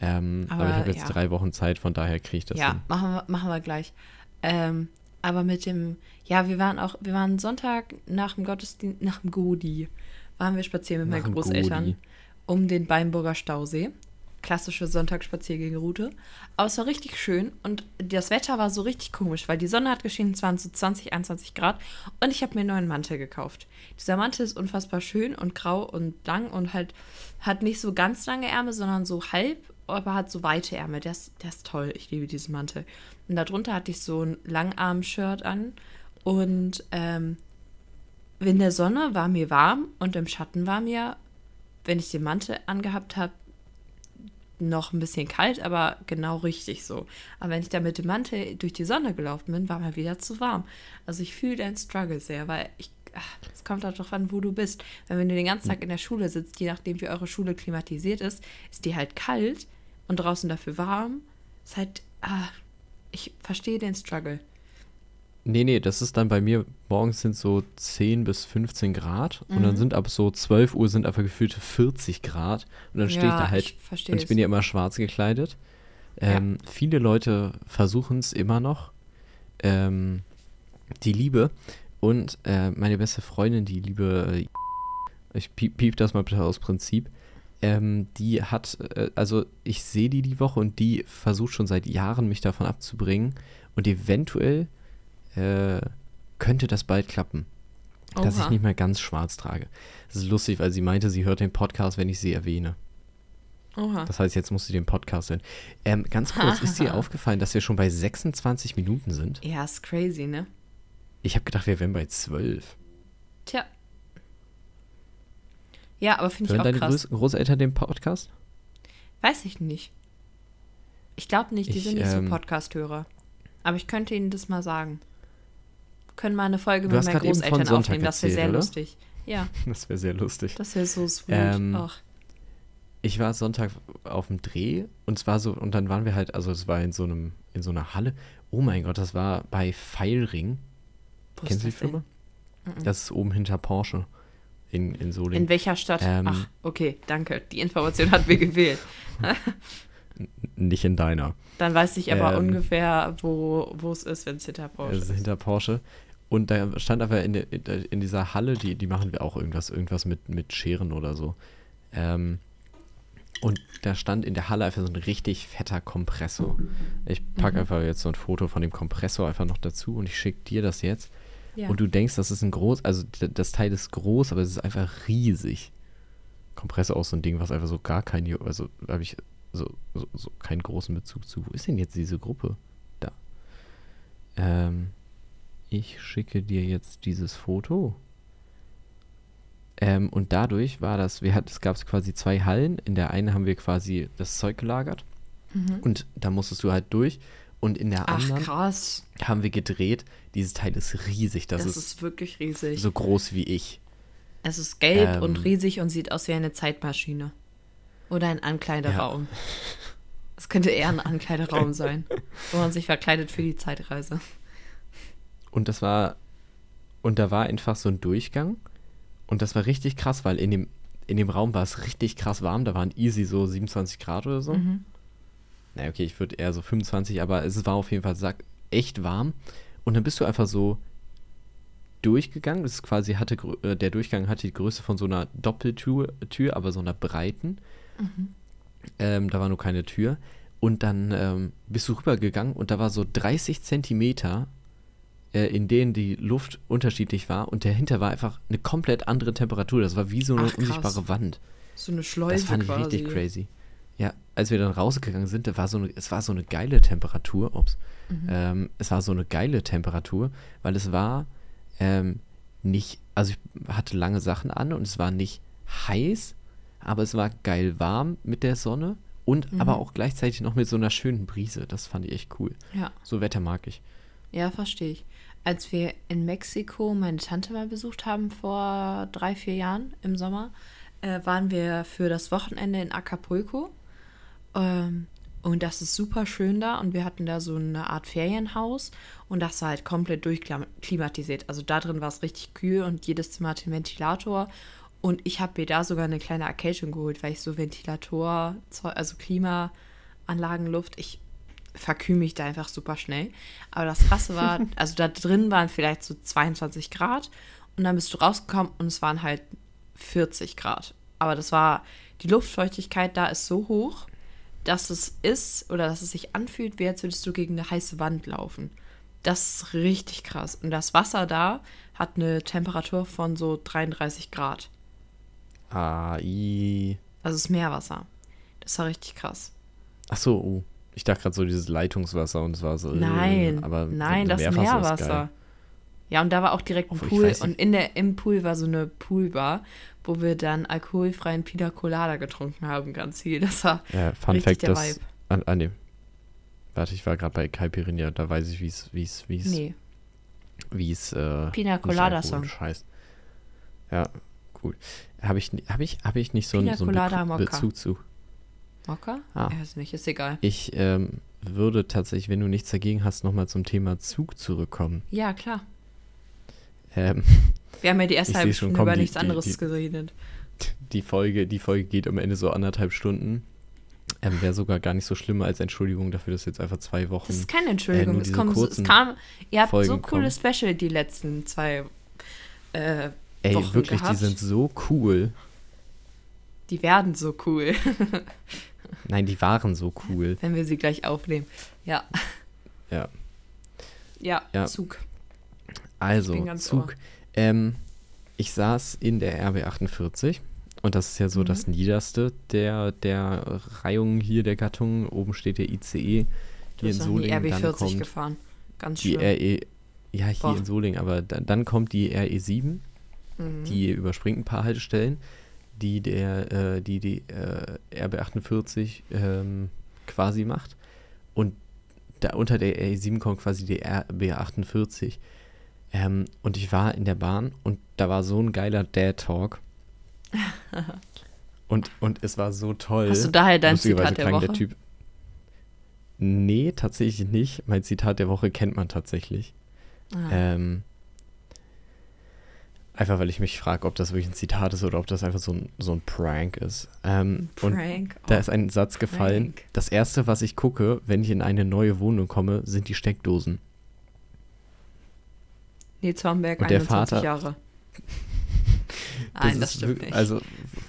Ähm, aber, aber, ich habe jetzt ja. drei Wochen Zeit, von daher kriege ich das ja, hin. Machen wir, machen wir gleich. Ähm, aber mit dem, ja, wir waren auch, wir waren Sonntag nach dem Gottesdienst, nach dem Godi, waren wir spazieren mit nach meinen Großeltern Godi. um den Beinburger Stausee. Klassische Sonntagsspaziergängeroute. Aber es war richtig schön und das Wetter war so richtig komisch, weil die Sonne hat geschienen, es waren so 20, 21 Grad und ich habe mir einen neuen Mantel gekauft. Dieser Mantel ist unfassbar schön und grau und lang und halt hat nicht so ganz lange Ärmel, sondern so halb, aber hat so weite Ärmel. Der ist, der ist toll. Ich liebe diesen Mantel. Und darunter hatte ich so ein Langarm-Shirt an. Und ähm, in der Sonne war mir warm und im Schatten war mir, wenn ich den Mantel angehabt habe, noch ein bisschen kalt, aber genau richtig so. Aber wenn ich da mit dem Mantel durch die Sonne gelaufen bin, war mal wieder zu warm. Also ich fühle deinen Struggle sehr, weil ich, es kommt auch darauf an, wo du bist. Weil wenn du den ganzen Tag in der Schule sitzt, je nachdem wie eure Schule klimatisiert ist, ist die halt kalt und draußen dafür warm. Ist halt, ah, ich verstehe den Struggle. Nee, nee, das ist dann bei mir, morgens sind so 10 bis 15 Grad und dann sind ab so 12 Uhr sind einfach gefühlte 40 Grad und dann stehe ich Ja, da halt ich und ich bin ja immer schwarz gekleidet. Ähm, Viele Leute versuchen es immer noch. Ähm, die Liebe und äh, meine beste Freundin, die liebe, äh, ich piep, piep das mal bitte aus Prinzip, ähm, die hat, äh, also ich sehe die die Woche und die versucht schon seit Jahren mich davon abzubringen und eventuell äh, könnte das bald klappen, dass ich Oha. nicht mehr ganz schwarz trage. Das ist lustig, weil sie meinte, sie hört den Podcast, wenn ich sie erwähne. Oha. Das heißt, jetzt musst du den Podcast hören. Ähm, ganz kurz, ist dir aufgefallen, dass wir schon bei 26 Minuten sind? Ja, ist crazy, ne? Ich habe gedacht, wir wären bei 12. Tja. Ja, aber finde ich auch deine krass. Groß Großeltern den Podcast? Weiß ich nicht. Ich glaube nicht, die Ich, sind nicht ähm, so Podcast-Hörer. Aber ich könnte ihnen das mal sagen. Können mal eine Folge mit meinen Großeltern aufnehmen. Das wäre sehr oder? lustig. Ja, Das wäre sehr lustig. das wäre so sweet. Ähm, Ach. Ich war Sonntag auf dem Dreh und zwar so, und dann waren wir halt, also es war in so einem, in so einer Halle. Oh mein Gott, das war bei Feilring. Kennst du die? Firma? Das ist oben hinter Porsche in, in Solingen. In welcher Stadt? Ähm, Ach, okay, danke. Die Information hat mir gewählt. Nicht in deiner. Dann weiß ich aber Ähm, ungefähr, wo es ist, wenn es hinter Porsche Es ist ist. hinter Porsche. Und da stand aber in, in dieser Halle, die, die machen wir auch irgendwas, irgendwas mit, mit Scheren oder so. Ähm, und da stand in der Halle einfach so ein richtig fetter Kompressor. Ich packe einfach jetzt so ein Foto von dem Kompressor einfach noch dazu und ich schicke dir das jetzt. Ja. Und du denkst, das ist ein groß, also das Teil ist groß, aber es ist einfach riesig. Kompressor auch so ein Ding, was einfach so gar kein, also habe ich so, so, so keinen großen Bezug zu. Wo ist denn jetzt diese Gruppe? Da. Ähm, ich schicke dir jetzt dieses Foto. Ähm, und dadurch war das, wir hat, es gab quasi zwei Hallen. In der einen haben wir quasi das Zeug gelagert und da musstest du halt durch. Und in der. Ach, anderen krass. haben wir gedreht. Dieses Teil ist riesig. Das, Das, ist, ist, wirklich riesig. so groß wie ich. Es ist gelb Ähm, und riesig und sieht aus wie eine Zeitmaschine. Oder ein Ankleideraum. Es könnte eher ein Ankleideraum sein, wo man sich verkleidet für die Zeitreise. Und das war, und da war einfach so ein Durchgang. Und das war richtig krass, weil in dem, in dem Raum war es richtig krass warm. Da waren easy so 27 Grad oder so. Mhm. Naja, okay, ich würde eher so 25, aber es war auf jeden Fall sack, echt warm. Und dann bist du einfach so durchgegangen. Das ist quasi hatte, äh, der Durchgang hatte die Größe von so einer Doppeltür, Tür, aber so einer breiten. Ähm, da war nur keine Tür. Und dann ähm, bist du rübergegangen und da war so 30 Zentimeter, äh, in denen die Luft unterschiedlich war. Und dahinter war einfach eine komplett andere Temperatur. Das war wie so eine Ach, unsichtbare Wand. So eine Schleuse Das fand ich quasi. richtig crazy. Ja, als wir dann rausgegangen sind, da war so eine, es war so eine geile Temperatur. Ups. Ähm, es war so eine geile Temperatur, weil es war ähm, nicht, also ich hatte lange Sachen an und es war nicht heiß, aber es war geil warm mit der Sonne und aber auch gleichzeitig noch mit so einer schönen Brise. Das fand ich echt cool. Ja. So Wetter mag ich. Ja, verstehe ich. Als wir in Mexiko meine Tante mal besucht haben vor drei, vier Jahren im Sommer, äh, waren wir für das Wochenende in Acapulco. Ähm, und das ist super schön da. Und wir hatten da so eine Art Ferienhaus. Und das war halt komplett durchklimatisiert. Also da drin war es richtig kühl und jedes Zimmer hatte einen Ventilator. Und ich habe mir da sogar eine kleine Erkältung geholt, weil ich so Ventilator, also Klimaanlagenluft, ich verkühle mich da einfach super schnell. Aber das Krasse war, also da drin waren vielleicht so 22 Grad und dann bist du rausgekommen und es waren halt 40 Grad. Aber das war, die Luftfeuchtigkeit da ist so hoch, dass es ist oder dass es sich anfühlt, wie als würdest du gegen eine heiße Wand laufen. Das ist richtig krass. Und das Wasser da hat eine Temperatur von so 33 Grad. Ah, i. Also es ist Meerwasser. Das war richtig krass. Ach so, oh. Ich dachte gerade so dieses Leitungswasser und es war so. äh, Nein, aber nein, so das Meerwasser ist Meerwasser. Ja, und da war auch direkt ein Obwohl, Pool und in der, im Pool war so eine Poolbar, wo wir dann alkoholfreien Pina Colada getrunken haben, ganz viel. Das war Äh, Fun Richtig Fact, der das. Vibe. Ah, ah, nee. Warte, ich war gerade bei Caipirinha, da weiß ich, wie es, wie es, wie es, nee, wie es, äh, Pina Colada Song. heißt. Ja, gut. Habe ich, ni- hab ich, hab ich nicht so, Pina einen so einen Colada Beku- Mokka. Bezug zu. Mokka? Ah. Ich weiß nicht, ist egal. Ich ähm, würde tatsächlich, wenn du nichts dagegen hast, nochmal zum Thema Zug zurückkommen. Ja, klar. Ähm, Wir haben ja die erste halbe Stunde über nichts die- anderes die- geredet. die Folge, die Folge geht am Ende so anderthalb Stunden. Ähm, Wäre sogar gar nicht so schlimm als Entschuldigung dafür, dass jetzt einfach zwei Wochen. Das ist keine Entschuldigung. nur es, so- es kam, ihr habt so Folgen coole kommen. Special die letzten zwei äh, Ey, Wochen wirklich, gehabt. die sind so cool. Die werden so cool, Nein, die waren so cool. wenn wir sie gleich aufnehmen. Ja. Ja. Ja, Ja. Zug. Also, Zug. Ähm, ich saß in der RB48 und das ist ja so Mhm. das niederste der, der Reihung hier der Gattung. Oben steht der ICE. Du Hier in Solingen, dann RB40 kommt gefahren. Ganz die schlimm. RE. Ja, hier Boah. in Solingen, aber dann, dann kommt die RE7. Mhm. Die überspringt ein paar Haltestellen, die der, äh, die, die äh, RB48 ähm, quasi macht. Und da unter der RE7 kommt quasi die RB48. Ähm, und ich war in der Bahn und da war so ein geiler Dad-Talk. und, und es war so toll. Hast du daher dein Zitat der Woche? Typ. Nee, tatsächlich nicht. Mein Zitat der Woche kennt man tatsächlich. Ah. Ähm, einfach weil ich mich frage, ob das wirklich ein Zitat ist oder ob das einfach so ein, so ein Prank ist. Ähm, und Prank. da Oh, ist ein Satz gefallen. Prank. Das erste, was ich gucke, wenn ich in eine neue Wohnung komme, sind die Steckdosen. Nils Hornberg, und der 21 Vater- Jahre. Nein, das ist stimmt wirklich- nicht. Also,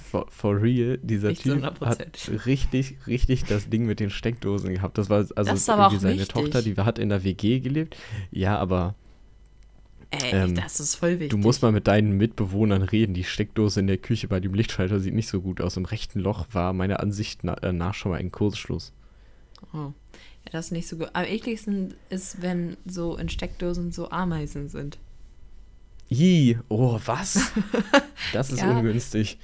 for, for real, dieser Nicht Typ hat 100%. richtig, richtig das Ding mit den Steckdosen gehabt. Das war also Das irgendwie seine wichtig. Tochter, die hat in der WG gelebt. Ja, aber Ey, ähm, das ist voll wichtig. Du musst mal mit deinen Mitbewohnern reden. Die Steckdose in der Küche bei dem Lichtschalter sieht nicht so gut aus. Im rechten Loch war meiner Ansicht äh, nach schon mal ein Kursschluss. Oh. Ja, das ist nicht so gut. Am ekligsten ist, wenn so in Steckdosen so Ameisen sind. Ih, oh, was? Das ist Ja. ungünstig.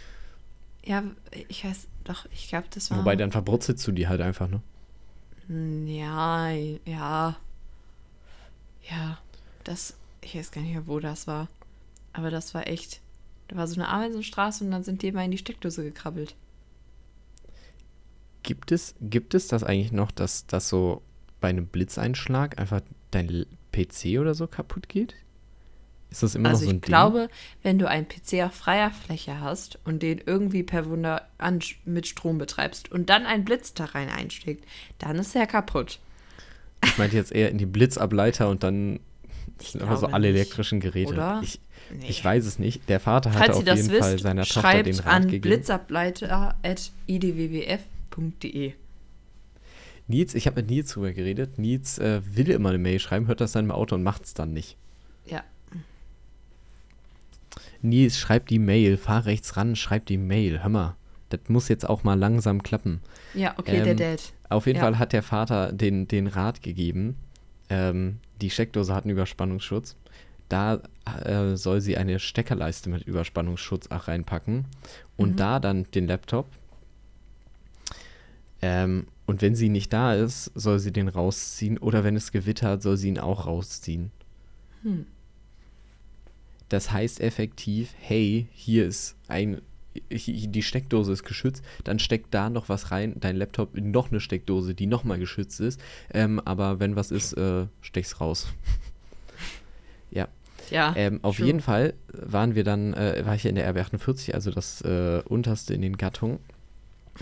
Ja, ich weiß, doch, ich glaube, das war. Wobei, dann verbrutzelst du die halt einfach, ne? Ja, ja. Ja, das, ich weiß gar nicht mehr, wo das war. Aber das war echt. Da war so eine Ameisenstraße und dann sind die immer in die Steckdose gekrabbelt. Gibt es, gibt es das eigentlich noch, dass, dass so bei einem Blitzeinschlag einfach dein PC oder so kaputt geht? Ist das immer also noch so ein ich Ding? glaube, wenn du einen PC auf freier Fläche hast und den irgendwie per Wunder an, mit Strom betreibst und dann ein Blitz da rein einschlägt, dann ist er kaputt. Ich meinte jetzt eher in die Blitzableiter und dann sind einfach so alle nicht. elektrischen Geräte. Oder? Ich, Nee. ich weiß es nicht. Der Vater hatte Falls auf jeden wisst, Fall seiner Tochter den schreibt Rat an gegeben. blitzableiter.idwwf.de. Nils, ich habe mit Nils drüber geredet. Nils äh, will immer eine Mail schreiben, hört das dann im Auto und macht es dann nicht. Ja, Nils, schreib die Mail, fahr rechts ran, schreib die Mail. Hör mal, das muss jetzt auch mal langsam klappen. ja, okay, der Ähm, Dad. Auf jeden Ja. Fall hat der Vater den, den Rat gegeben, ähm, die Steckdose hat einen Überspannungsschutz. Da äh, soll sie eine Steckerleiste mit Überspannungsschutz auch reinpacken und Mhm. da dann den Laptop. Ähm, und wenn sie nicht da ist, soll sie den rausziehen oder wenn es gewittert, soll sie ihn auch rausziehen. Hm. Das heißt effektiv, hey, hier ist ein, hi- die Steckdose ist geschützt, dann steck da noch was rein, dein Laptop in noch eine Steckdose, die nochmal geschützt ist, ähm, aber wenn was ist, äh, steck's raus. ja, Ja, ähm, auf true. jeden Fall waren wir dann, äh, war ich in der RB48, also das äh, unterste in den Gattungen,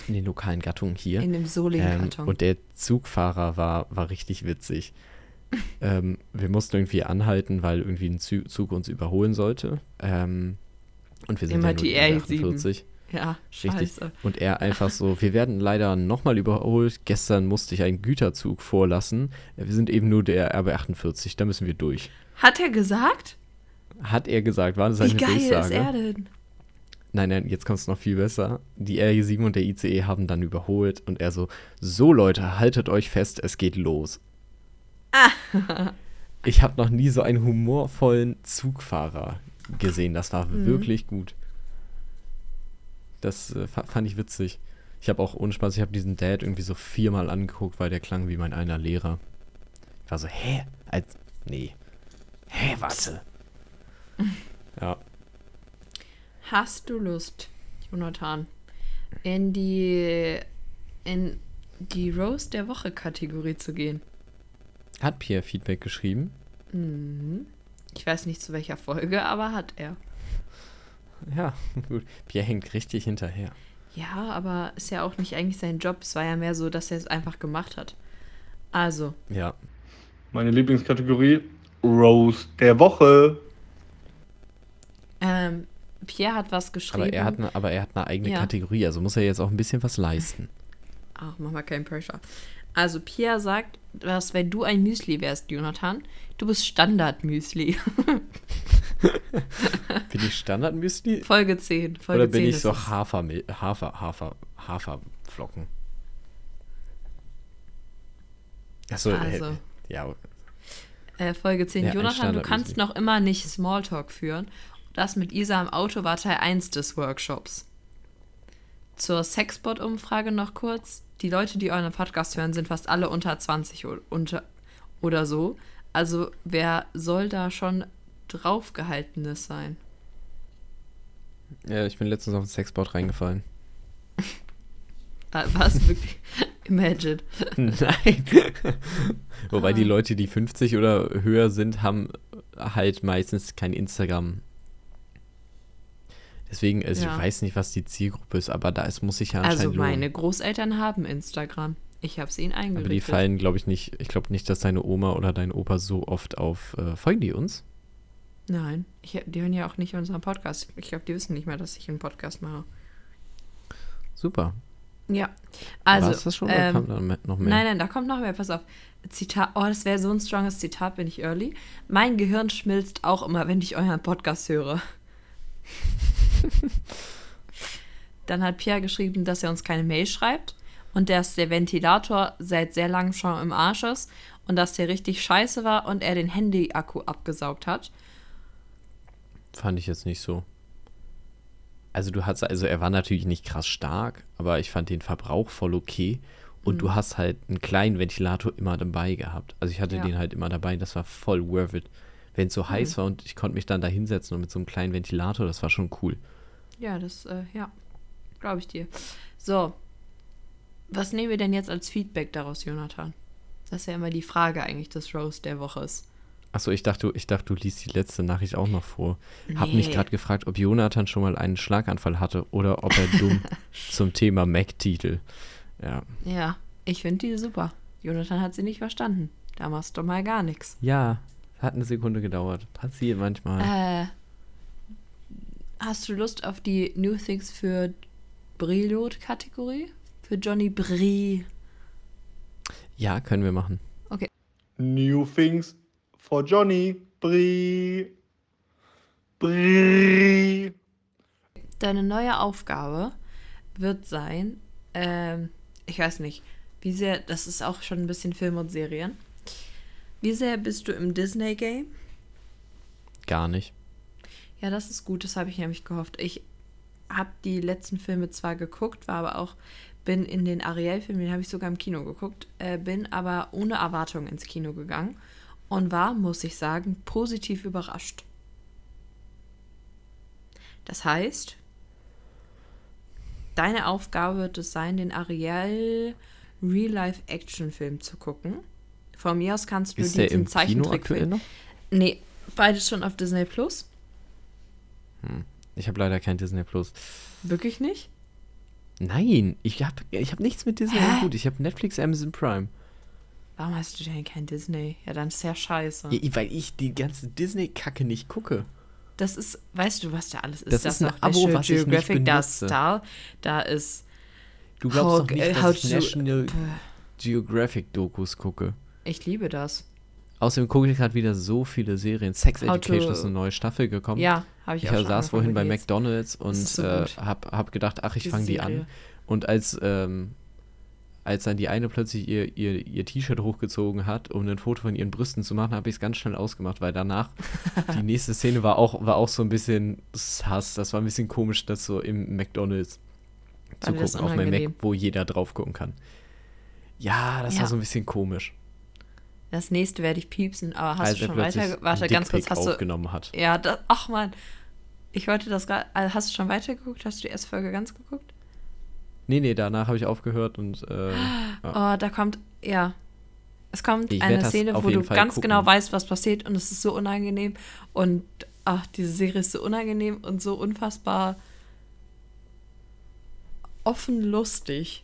in den lokalen Gattungen hier. in dem Ähm, Solingen-Karton. und der Zugfahrer war, war richtig witzig. ähm, wir mussten irgendwie anhalten, weil irgendwie ein Zug, Zug uns überholen sollte. Ähm, und wir sind Immer ja die die RE7. 48. ja, Richtig. scheiße. Und er einfach so, wir werden leider nochmal überholt. Gestern musste ich einen Güterzug vorlassen. Wir sind eben nur der RB48, da müssen wir durch. Hat er gesagt? Hat er gesagt, war das seine Wie geil Durchsage? ist er denn? Nein, nein, jetzt kommt es noch viel besser. Die RE7 und der ICE haben dann überholt und er so, so Leute, haltet euch fest, es geht los. ich habe noch nie so einen humorvollen Zugfahrer gesehen. Das war Mhm. wirklich gut. Das äh, fa- fand ich witzig. Ich habe auch ohne Spaß, ich habe diesen Dad irgendwie so viermal angeguckt, weil der klang wie mein einer Lehrer. Ich war so, hä? Als, nee. Hä, warte. Ja, Hast du Lust, Jonathan, in die in die Rose der Woche Kategorie zu gehen? hat Pierre Feedback geschrieben? Mhm. Ich weiß nicht zu welcher Folge, aber hat er. Ja, gut. Pierre hängt richtig hinterher. Ja, aber ist ja auch nicht eigentlich sein Job. Es war ja mehr so, dass er es einfach gemacht hat. Also, Ja, Meine Lieblingskategorie: Rose der Woche. ähm, Pierre hat was geschrieben. aber er, hat ne, aber er hat eine eigene Ja. Kategorie, also muss er jetzt auch ein bisschen was leisten. Ach, mach mal keinen Pressure. Also, Pierre sagt, dass wenn du ein Müsli wärst, Jonathan, du bist Standard-Müsli. Bin ich Standardmüsli? Folge 10. Folge Oder bin 10 ich so. Hafer, Hafer, Hafer, Haferflocken? Achso, Also. äh, ja, Äh, Folge 10. Ja, Jonathan, du kannst noch immer nicht Smalltalk führen. Das mit Isa im Auto war Teil 1 des Workshops. Zur Sexbot-Umfrage noch kurz. Die Leute, die euren Podcast hören, sind fast alle unter 20 o- unter, oder so. Also wer soll da schon draufgehaltenes sein? ja, ich bin letztens auf den Sexbot reingefallen. Was wirklich? Imagine. Nein. Wobei Ah. die Leute, die 50 oder höher sind, haben halt meistens kein Instagram. Deswegen, also Ja. ich weiß nicht, was die Zielgruppe ist, aber da ist, muss ich ja Also anscheinend meine lohnen. Großeltern haben Instagram. Ich habe es ihnen eingerichtet. Aber die fallen, glaube ich, nicht. Ich glaube nicht, dass deine Oma oder dein Opa so oft auf. Äh, folgen die uns? Nein, ich, die hören ja auch nicht unseren Podcast. Ich glaube, die wissen nicht mehr, dass ich einen Podcast mache. Super. Ja, also. War das schon oder ähm, kam da noch mehr? Nein, nein, da kommt noch mehr. Pass auf. Zitat. Oh, das wäre so ein stronges Zitat, bin ich early. Mein Gehirn schmilzt auch immer, wenn ich euren Podcast höre. Dann hat Pierre geschrieben, dass er uns keine Mail schreibt und dass der Ventilator seit sehr langem schon im Arsch ist und dass der richtig scheiße war und er den Handy-Akku abgesaugt hat. Fand ich jetzt nicht so. Also du hast, also er war natürlich nicht krass stark, aber ich fand den Verbrauch voll okay. Und Mhm. du hast halt einen kleinen Ventilator immer dabei gehabt. Also ich hatte Ja. den halt immer dabei, das war voll worth it. Wenn es so heiß war und ich konnte mich dann da hinsetzen und mit so einem kleinen Ventilator, das war schon cool. Ja, das, äh, ja, glaube ich dir. So, was nehmen wir denn jetzt als Feedback daraus, Jonathan? Das ist ja immer die Frage eigentlich des Rose der Woche ist. Achso, ich dachte, ich dachte, du liest die letzte Nachricht auch noch vor. Hab mich Nee. gerade gefragt, ob Jonathan schon mal einen Schlaganfall hatte oder ob er dumm zum Thema Mac-Titel. Ja. Ja, ich finde die super. Jonathan hat sie nicht verstanden. Da machst du mal gar nichts. Ja, hat eine Sekunde gedauert. Passiert manchmal. Äh, hast du Lust auf die New Things für Brilot-Kategorie? Für Johnny Brie. Ja, können wir machen. New things for Johnny. Brie. Brie. Deine neue Aufgabe wird sein, ähm, ich weiß nicht, wie sehr, das ist auch schon ein bisschen Film und Serien. Wie sehr bist du im Disney-Game? Gar nicht. Ja, das ist gut, das habe ich nämlich gehofft. Ich habe die letzten Filme zwar geguckt, war aber auch, bin in den Ariel-Filmen, den habe ich sogar im Kino geguckt, äh, bin aber ohne Erwartung ins Kino gegangen und war, muss ich sagen, positiv überrascht. Das heißt, deine Aufgabe wird es sein, den Ariel Real-Life-Action-Film zu gucken. Von mir aus kannst du Ist Kino aktuell Zeichentrickfilm. noch? Nee, beides schon auf Disney Plus. Ich habe leider kein Disney Plus. Wirklich nicht? Nein, ich habe ich hab nichts mit Disney Hä? Hut. Ich habe Netflix, Amazon Prime. Warum hast du denn kein Disney? Ja, dann ist ja scheiße. Ja, weil ich die ganze Disney-Kacke nicht gucke. Das ist, weißt du, was da alles ist? Das Da ist ein noch Abo, National was ich nicht Geographic, da ist. Star, da ist Du glaubst How- doch nicht, dass ich National Geographic-Dokus gucke. Ich liebe das. Außerdem gucke ich gerade wieder so viele Serien. Sex How to- Education ist eine neue Staffel gekommen. Ja, habe ich, Ich auch schon saß vorhin bei geht's? McDonalds und so äh, gut. hab, gedacht, ach, ich fange die an. Und als, ähm, als dann die eine plötzlich ihr, ihr, ihr T-Shirt hochgezogen hat, um ein Foto von ihren Brüsten zu machen, habe ich es ganz schnell ausgemacht, weil danach die nächste Szene war auch, war auch so ein bisschen Sass. Das war ein bisschen komisch, das so im McDonalds zu War das gucken auf meinem Mac, wo jeder drauf gucken kann. Ja, das Ja. war so ein bisschen komisch. Das nächste werde ich piepsen, aber hast als du schon weiter. Warte, ganz kurz, hast du. aufgenommen hat. Ja, das, ach man. Ich wollte das gerade. Also hast du schon weitergeguckt? Hast du die erste Folge ganz geguckt? Nee, nee, danach habe ich aufgehört und äh, ja. Oh, da kommt. Ja. Es kommt Ich eine Szene, wo du Fall ganz gucken. genau weißt, was passiert und es ist so unangenehm. Und ach, diese Serie ist so unangenehm und so unfassbar offen lustig.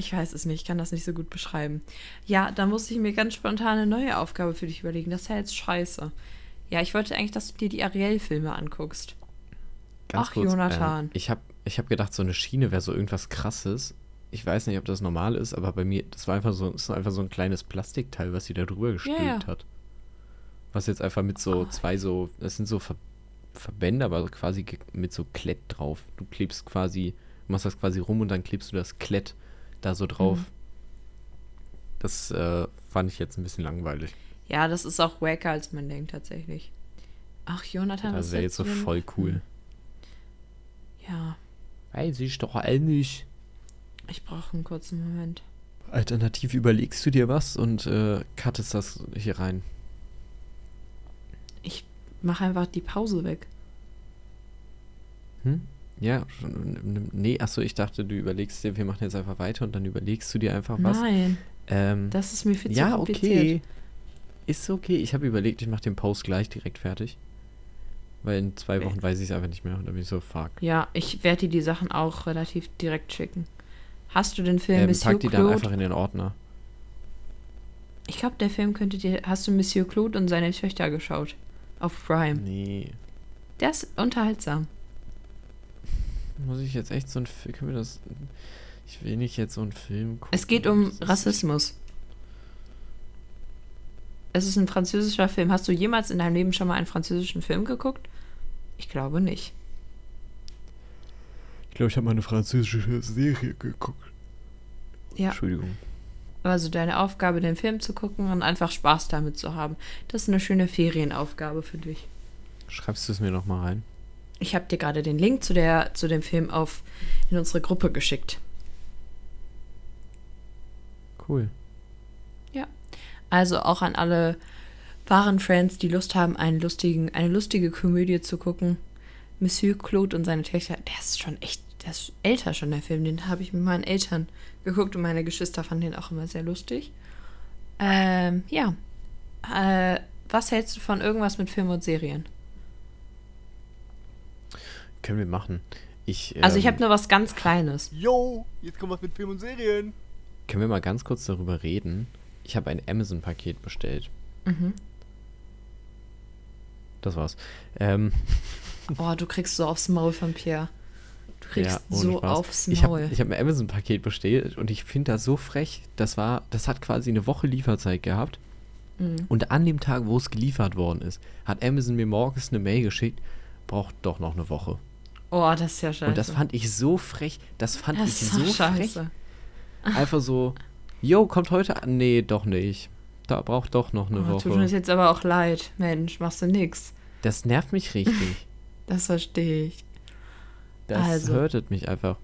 Ich weiß es nicht, ich kann das nicht so gut beschreiben. Ja, da musste ich mir ganz spontan eine neue Aufgabe für dich überlegen. Das ist ja jetzt scheiße. Ja, ich wollte eigentlich, dass du dir die Ariel-Filme anguckst. ganz Ach, kurz. Jonathan. Ähm, ich habe ich hab gedacht, so eine Schiene wäre so irgendwas krasses. Ich weiß nicht, ob das normal ist, aber bei mir, das war einfach so, ist einfach so ein kleines Plastikteil, was sie da drüber gestülpt ja. hat. Was jetzt einfach mit so zwei so, das sind so Ver Verbände, aber quasi mit so Klett drauf. Du klebst quasi, machst das quasi rum und dann klebst du das Klett da so drauf. Mhm. Das äh, fand ich jetzt ein bisschen langweilig. Ja, das ist auch wacker, als man denkt, tatsächlich. Ach, Jonathan, Das was wäre jetzt so voll cool. Ja, Weiß ich doch all nicht. ich brauche einen kurzen Moment. Alternativ überlegst du dir was und äh, cuttest das hier rein. Ich mache einfach die Pause weg. Hm? Ja, nee, achso, ich dachte, du überlegst dir, wir machen jetzt einfach weiter und dann überlegst du dir einfach was. Nein, Ähm, das ist mir viel zu ja, kompliziert. okay. Ist okay. Ich habe überlegt, ich mache den Post gleich direkt fertig. Weil in zwei Wochen weiß ich es einfach nicht mehr und dann bin ich so, fuck. Ja, ich werde dir die Sachen auch relativ direkt schicken. Hast du den Film Ähm, Monsieur pack die dann einfach Claude? in den Ordner. Ich glaube, der Film könnte dir. Hast du Monsieur Claude und seine Töchter geschaut? Auf Prime. Nee. Der ist unterhaltsam. Muss ich jetzt echt so ein Film. Können wir das. Ich will nicht jetzt so einen Film gucken. Es geht um Rassismus. Es ist ein französischer Film. Hast du jemals in deinem Leben schon mal einen französischen Film geguckt? Ich glaube nicht. Ich glaube, ich habe mal eine französische Serie geguckt. Ja. Entschuldigung. Also deine Aufgabe, den Film zu gucken und einfach Spaß damit zu haben. Das ist eine schöne Ferienaufgabe für dich. Schreibst du es mir nochmal rein? Ich habe dir gerade den Link zu, der, zu dem Film auf, in unsere Gruppe geschickt. Cool. Also auch an alle wahren Friends, die Lust haben, einen lustigen, eine lustige Komödie zu gucken. Monsieur Claude und seine Töchter, der ist schon echt, der ist älter schon, der Film. Den habe ich mit meinen Eltern geguckt und meine Geschwister fanden den auch immer sehr lustig. Ähm, ja. Äh, was hältst du von irgendwas mit Film und Serien? Können wir machen. Ich, Also ich ähm, habe nur was ganz Kleines. Yo, jetzt kommt was mit Film und Serien. Können wir mal ganz kurz darüber reden? Ich habe ein Amazon-Paket bestellt. Mhm. Das war's. Ähm, Oh, du kriegst so aufs Maul von Pierre. Du kriegst ohne so Spaß. aufs Ich Maul. habe ich hab ein Amazon-Paket bestellt und ich finde das so frech. Das war, das hat quasi eine Woche Lieferzeit gehabt. Mhm. Und an dem Tag, wo es geliefert worden ist, hat Amazon mir morgens eine Mail geschickt, braucht doch noch eine Woche. Oh, das ist ja scheiße. Und das fand ich so frech. Das fand das ich so doch frech. scheiße. Einfach so, yo, kommt heute an. Nee, doch nicht. Da braucht doch noch eine Oh, tut uns Woche. jetzt aber auch leid. Mensch, machst du nix. Das nervt mich richtig. Das verstehe ich. Das Also. hurtet mich einfach.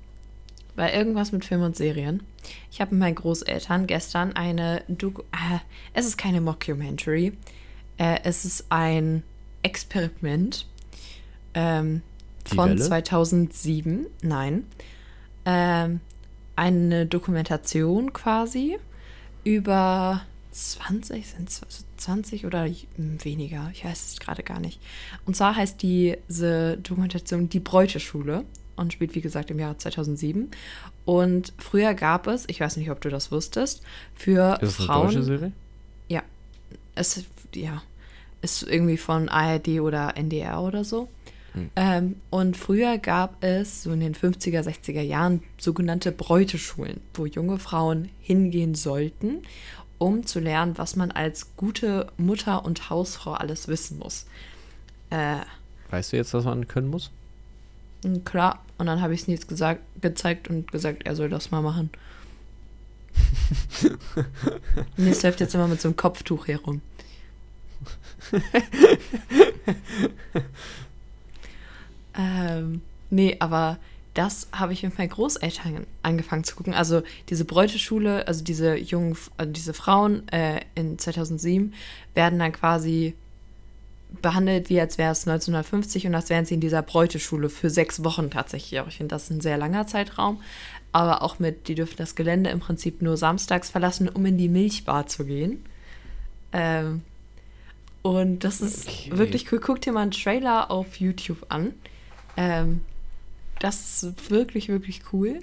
Bei irgendwas mit Film und Serien. Ich habe mit meinen Großeltern gestern eine Doku. Äh, es ist keine Mockumentary. Äh, es ist ein Experiment ähm, Die von Welle? 2007. Nein. Ähm, eine Dokumentation quasi über 20, sind es 20 oder weniger? Ich weiß es gerade gar nicht. Und zwar heißt diese Dokumentation Die Bräuteschule und spielt, wie gesagt, im Jahre 2007. Und früher gab es, ich weiß nicht, ob du das wusstest, für Ist eine Frauen. deutsche Serie? Ja. Es, ja. Ist irgendwie von ARD oder NDR oder so. Hm. Ähm, und früher gab es so in den 50er, 60er Jahren sogenannte Bräuteschulen, wo junge Frauen hingehen sollten, um zu lernen, was man als gute Mutter und Hausfrau alles wissen muss. Äh, Weißt du jetzt, was man können muss? und klar, und dann habe ich es Nils gesagt, gezeigt und gesagt, er soll das mal machen. Nils läuft jetzt immer mit so einem Kopftuch herum. ähm, nee, aber das habe ich mit meinen Großeltern angefangen zu gucken. Also diese Bräuteschule, also diese jungen, also diese Frauen äh, in 2007 werden dann quasi behandelt, wie als wäre es 1950 und als wären sie in dieser Bräuteschule für sechs Wochen tatsächlich. Auch ich finde, das ist ein sehr langer Zeitraum. Aber auch mit, die dürfen das Gelände im Prinzip nur samstags verlassen, um in die Milchbar zu gehen. Ähm, und das ist Okay. wirklich cool. Guck dir mal einen Trailer auf YouTube an. Ähm, das ist wirklich, wirklich cool.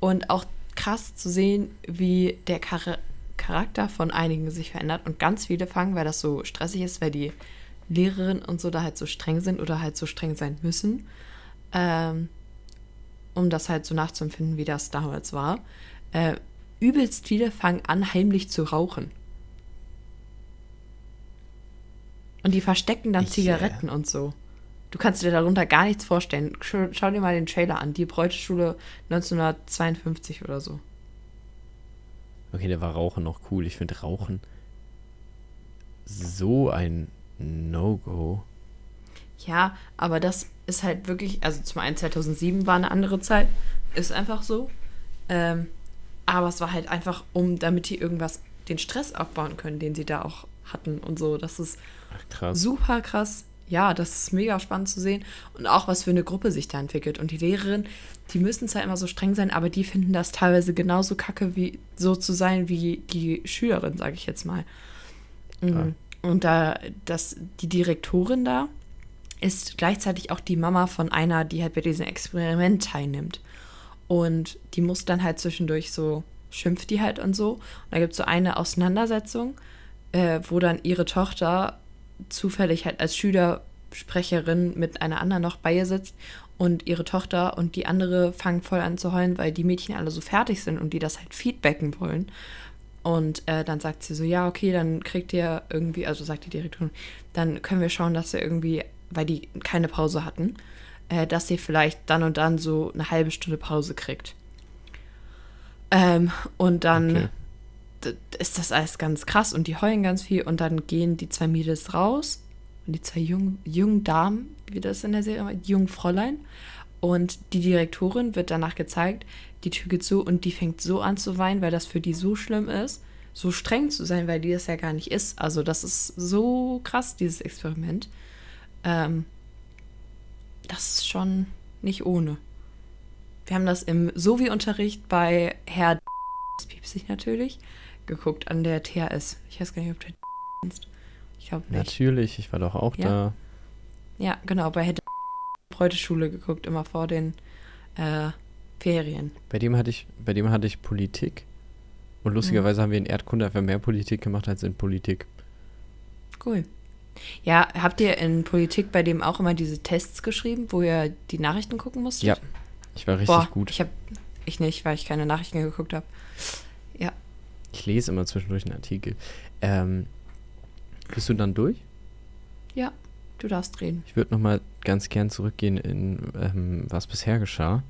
Und auch krass zu sehen, wie der Char Charakter von einigen sich verändert. Und ganz viele fangen, weil das so stressig ist, weil die Lehrerinnen und so da halt so streng sind oder halt so streng sein müssen. Ähm, um das halt so nachzuempfinden, wie das damals war. Äh, übelst viele fangen an, heimlich zu rauchen. Und die verstecken dann Ich, äh, Zigaretten und so. Du kannst dir darunter gar nichts vorstellen. Schau, schau dir mal den Trailer an. Die Bräuteschule 1952 oder so. Okay, der war Rauchen noch cool. Ich finde Rauchen so ein No-Go. Ja, aber das ist halt wirklich, also zum einen 2007 war eine andere Zeit, ist einfach so. Ähm, aber es war halt einfach, um, damit die irgendwas, den Stress abbauen können, den sie da auch hatten und so. Das ist Ach, krass. super krass. Ja, das ist mega spannend zu sehen. Und auch, was für eine Gruppe sich da entwickelt. Und die Lehrerin, die müssen zwar immer so streng sein, aber die finden das teilweise genauso kacke, wie so zu sein wie die Schülerin, sage ich jetzt mal. Mhm. Und da, das, die Direktorin da ist gleichzeitig auch die Mama von einer, die halt bei diesem Experiment teilnimmt. Und die muss dann halt zwischendurch so, schimpft die halt und so. Und da gibt es so eine Auseinandersetzung, äh, wo dann ihre Tochter zufällig halt als Schülersprecherin mit einer anderen noch bei ihr sitzt und ihre Tochter und die andere fangen voll an zu heulen, weil die Mädchen alle so fertig sind und die das halt feedbacken wollen. Und äh, dann sagt sie so, ja, okay, dann kriegt ihr irgendwie, also sagt die Direktorin, dann können wir schauen, dass ihr irgendwie, weil die keine Pause hatten, äh, dass ihr vielleicht dann und dann so eine halbe Stunde Pause kriegt. Ähm, und dann Okay. Ist das alles ganz krass und die heulen ganz viel und dann gehen die zwei Mädels raus und die zwei jungen, jungen Damen, wie das in der Serie die jungen Fräulein und die Direktorin wird danach gezeigt, die Tür geht zu und die fängt so an zu weinen, weil das für die so schlimm ist, so streng zu sein, weil die das ja gar nicht ist. Also das ist so krass, dieses Experiment. Ähm, das ist schon nicht ohne. Wir haben das im Sovi-Unterricht bei Herr das piepst sich natürlich, geguckt an der THS. Ich weiß gar nicht, ob du kennst. Ich glaube nicht. Natürlich, ich war doch auch Ja. da. Ja, genau, bei Herr Bräuteschule geguckt, immer vor den äh, Ferien. Bei dem hatte ich, bei dem hatte ich Politik. Und lustigerweise haben wir in Erdkunde einfach mehr Politik gemacht als in Politik. Cool. Ja, habt ihr in Politik bei dem auch immer diese Tests geschrieben, wo ihr die Nachrichten gucken musstet? Ja, Ich war richtig Boah, gut. Ich hab, ich nicht, weil ich keine Nachrichten geguckt habe. Ich lese immer zwischendurch einen Artikel. Ähm, bist du dann durch? Ja, du darfst reden. Ich würde noch mal ganz gern zurückgehen in ähm, was bisher geschah.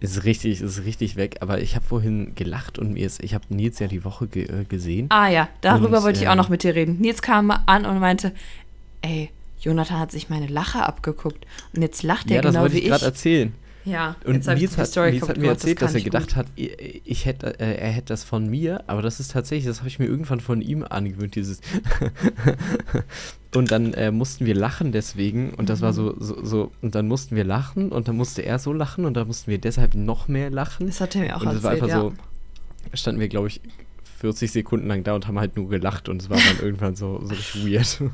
Ist richtig, ist richtig weg, aber ich habe vorhin gelacht und mir ist, ich habe Nils ja die Woche ge äh, gesehen. Ah ja, darüber Und, wollte ich auch ähm, noch mit dir reden. Nils kam an und meinte, ey, Jonathan hat sich meine Lache abgeguckt. Und jetzt lacht er ja, das genau wollte wie ich gerade ich. erzählen. Ja, Und Nils, hat, Story Nils hat mir gemacht, das erzählt, dass er gedacht gut. hat, ich, hätte, äh, er hätte das von mir, aber das ist tatsächlich, das habe ich mir irgendwann von ihm angewöhnt, dieses. und dann äh, mussten wir lachen deswegen und das war so, so, so, und dann mussten wir lachen und dann musste er so lachen und dann mussten wir deshalb noch mehr lachen. Das hat er mir auch und das erzählt, war einfach ja. so, standen wir, glaube ich, 40 Sekunden lang da und haben halt nur gelacht und es war dann irgendwann so, so weird.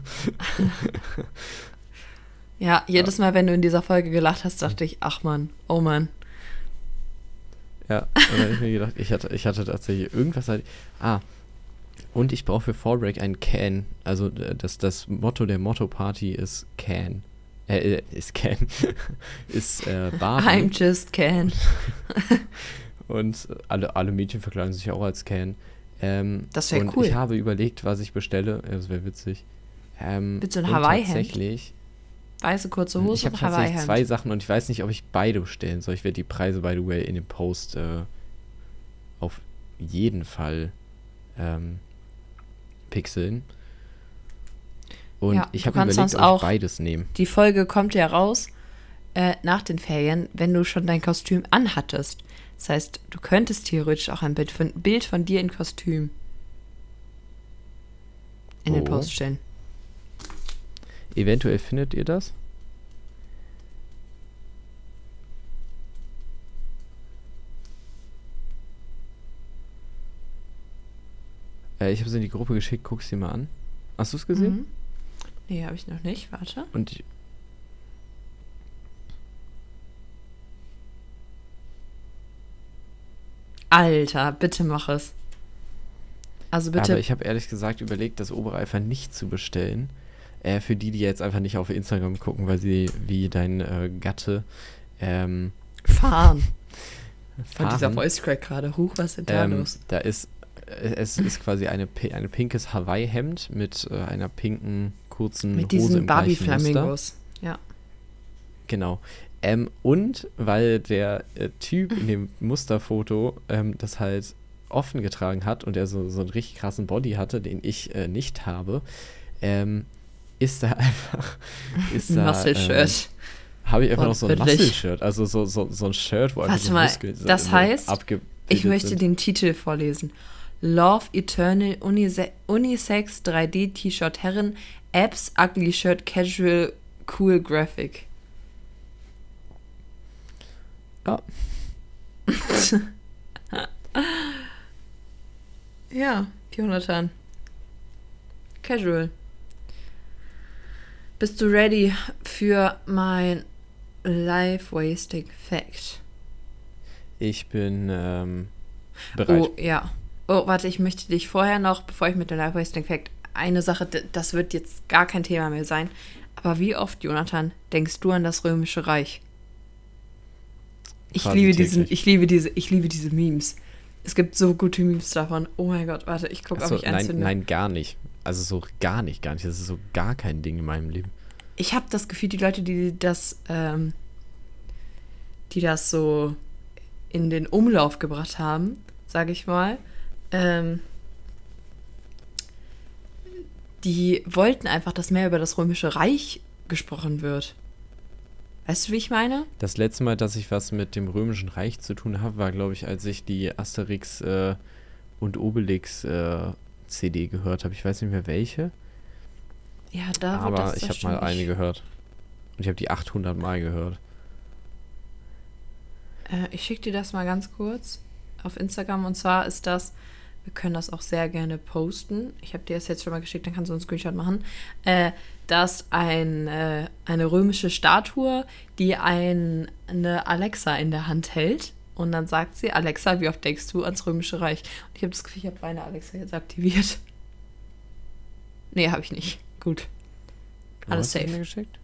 Ja, jedes Mal, wenn du in dieser Folge gelacht hast, dachte ich, ach man, oh Mann. Ja, und dann habe ich mir gedacht, ich hatte, ich hatte tatsächlich irgendwas. Halt, ah, und ich brauche für Fallbreak einen Can. Also das, das Motto der Motto-Party ist Can. Äh, äh, ist Can. ist äh, Barbie. I'm just Ken. Und alle, alle Mädchen verkleiden sich auch als Can. Ähm, Das wär und cool. ich habe überlegt, was ich bestelle. Das wäre witzig. Ähm, Willst du ein Hawaii-Hemd? Tatsächlich. Weiße kurze Ich Hose habe und tatsächlich Hawaii-Hemd. zwei Sachen und ich weiß nicht, ob ich beide bestellen soll. Ich werde die Preise, by the way, in dem Post äh, auf jeden Fall ähm, pixeln. Und Ja, ich habe überlegt, sonst ob auch- ich beides nehme. Die Folge kommt ja raus äh, nach den Ferien, wenn du schon dein Kostüm anhattest. Das heißt, du könntest theoretisch auch ein Bild von, Bild von dir in Kostüm in den Oh. Post stellen. Eventuell findet ihr das. Äh, ich habe es in die Gruppe geschickt, guck's dir mal an. Hast du es gesehen? Mhm. Nee, habe ich noch nicht. Warte. Und ich, Alter, bitte mach es. Also bitte. aber ich habe ehrlich gesagt überlegt, das obere einfach nicht zu bestellen. Äh, für die, die jetzt einfach nicht auf Instagram gucken, weil sie wie dein äh, Gatte ähm, fahren. Von dieser fahren. Voice Crack gerade. Huch, was ist da Ähm, los? da ist, äh, es ist quasi eine, ein pinkes Hawaii-Hemd mit äh, einer pinken kurzen Mit Hose diesen im gleichen Muster. Barbie-Flamingos. Ja. Genau. Ähm, und weil der äh, Typ in dem Musterfoto ähm, das halt offen getragen hat und er so, so einen richtig krassen Body hatte, den ich äh, nicht habe, ähm, ist da einfach. Ist da, Muscle-Shirt. habe ich einfach noch so ein. Muscle-Shirt. Also so, so, so ein Shirt, wo einfach Warte so mal, Muskeln das heißt, Ich möchte sind. den Titel vorlesen. Love Eternal Unise Unisex 3D T-Shirt Herren Apps Ugly Shirt Casual Cool Graphic. Ja. ja, Jonathan. Casual. Bist du ready für mein Life Wasting Fact? Ich bin ähm, bereit. Oh, ja. Oh, warte, ich möchte dich vorher noch, bevor ich mit dem Life Wasting Fact, eine Sache, das wird jetzt gar kein Thema mehr sein. Aber wie oft, Jonathan, denkst du an das Römische Reich? Ich liebe diesen, ich liebe diese, ich liebe diese Memes. Es gibt so gute Memes davon. Oh mein Gott, warte, ich gucke, ob ich nein, eins finde. nein, gar nicht. Also so gar nicht, gar nicht. Das ist so gar kein Ding in meinem Leben. Ich habe das Gefühl, die Leute, die das, ähm, die das so in den Umlauf gebracht haben, sage ich mal, ähm, die wollten einfach, dass mehr über das Römische Reich gesprochen wird. Weißt du, wie ich meine? Das letzte Mal, dass ich was mit dem Römischen Reich zu tun habe, war, glaube ich, als ich die Asterix äh, und Obelix äh, CD gehört habe. Ich weiß nicht mehr welche, Ja, da wird aber das ich habe mal eine gehört. Und ich habe die 800 Mal gehört. Äh, ich schicke dir das mal ganz kurz auf Instagram. Und zwar ist das, wir können das auch sehr gerne posten. Ich habe dir das jetzt schon mal geschickt, dann kannst du einen Screenshot machen. Äh, dass ein, äh, eine römische Statue, die ein, eine Alexa in der Hand hält. Und dann sagt sie, Alexa, wie oft denkst du ans Römische Reich? Und ich habe das Gefühl, ich habe meine Alexa jetzt aktiviert. Nee, habe ich nicht. Gut. Wo Alles hast du safe. mir geschickt?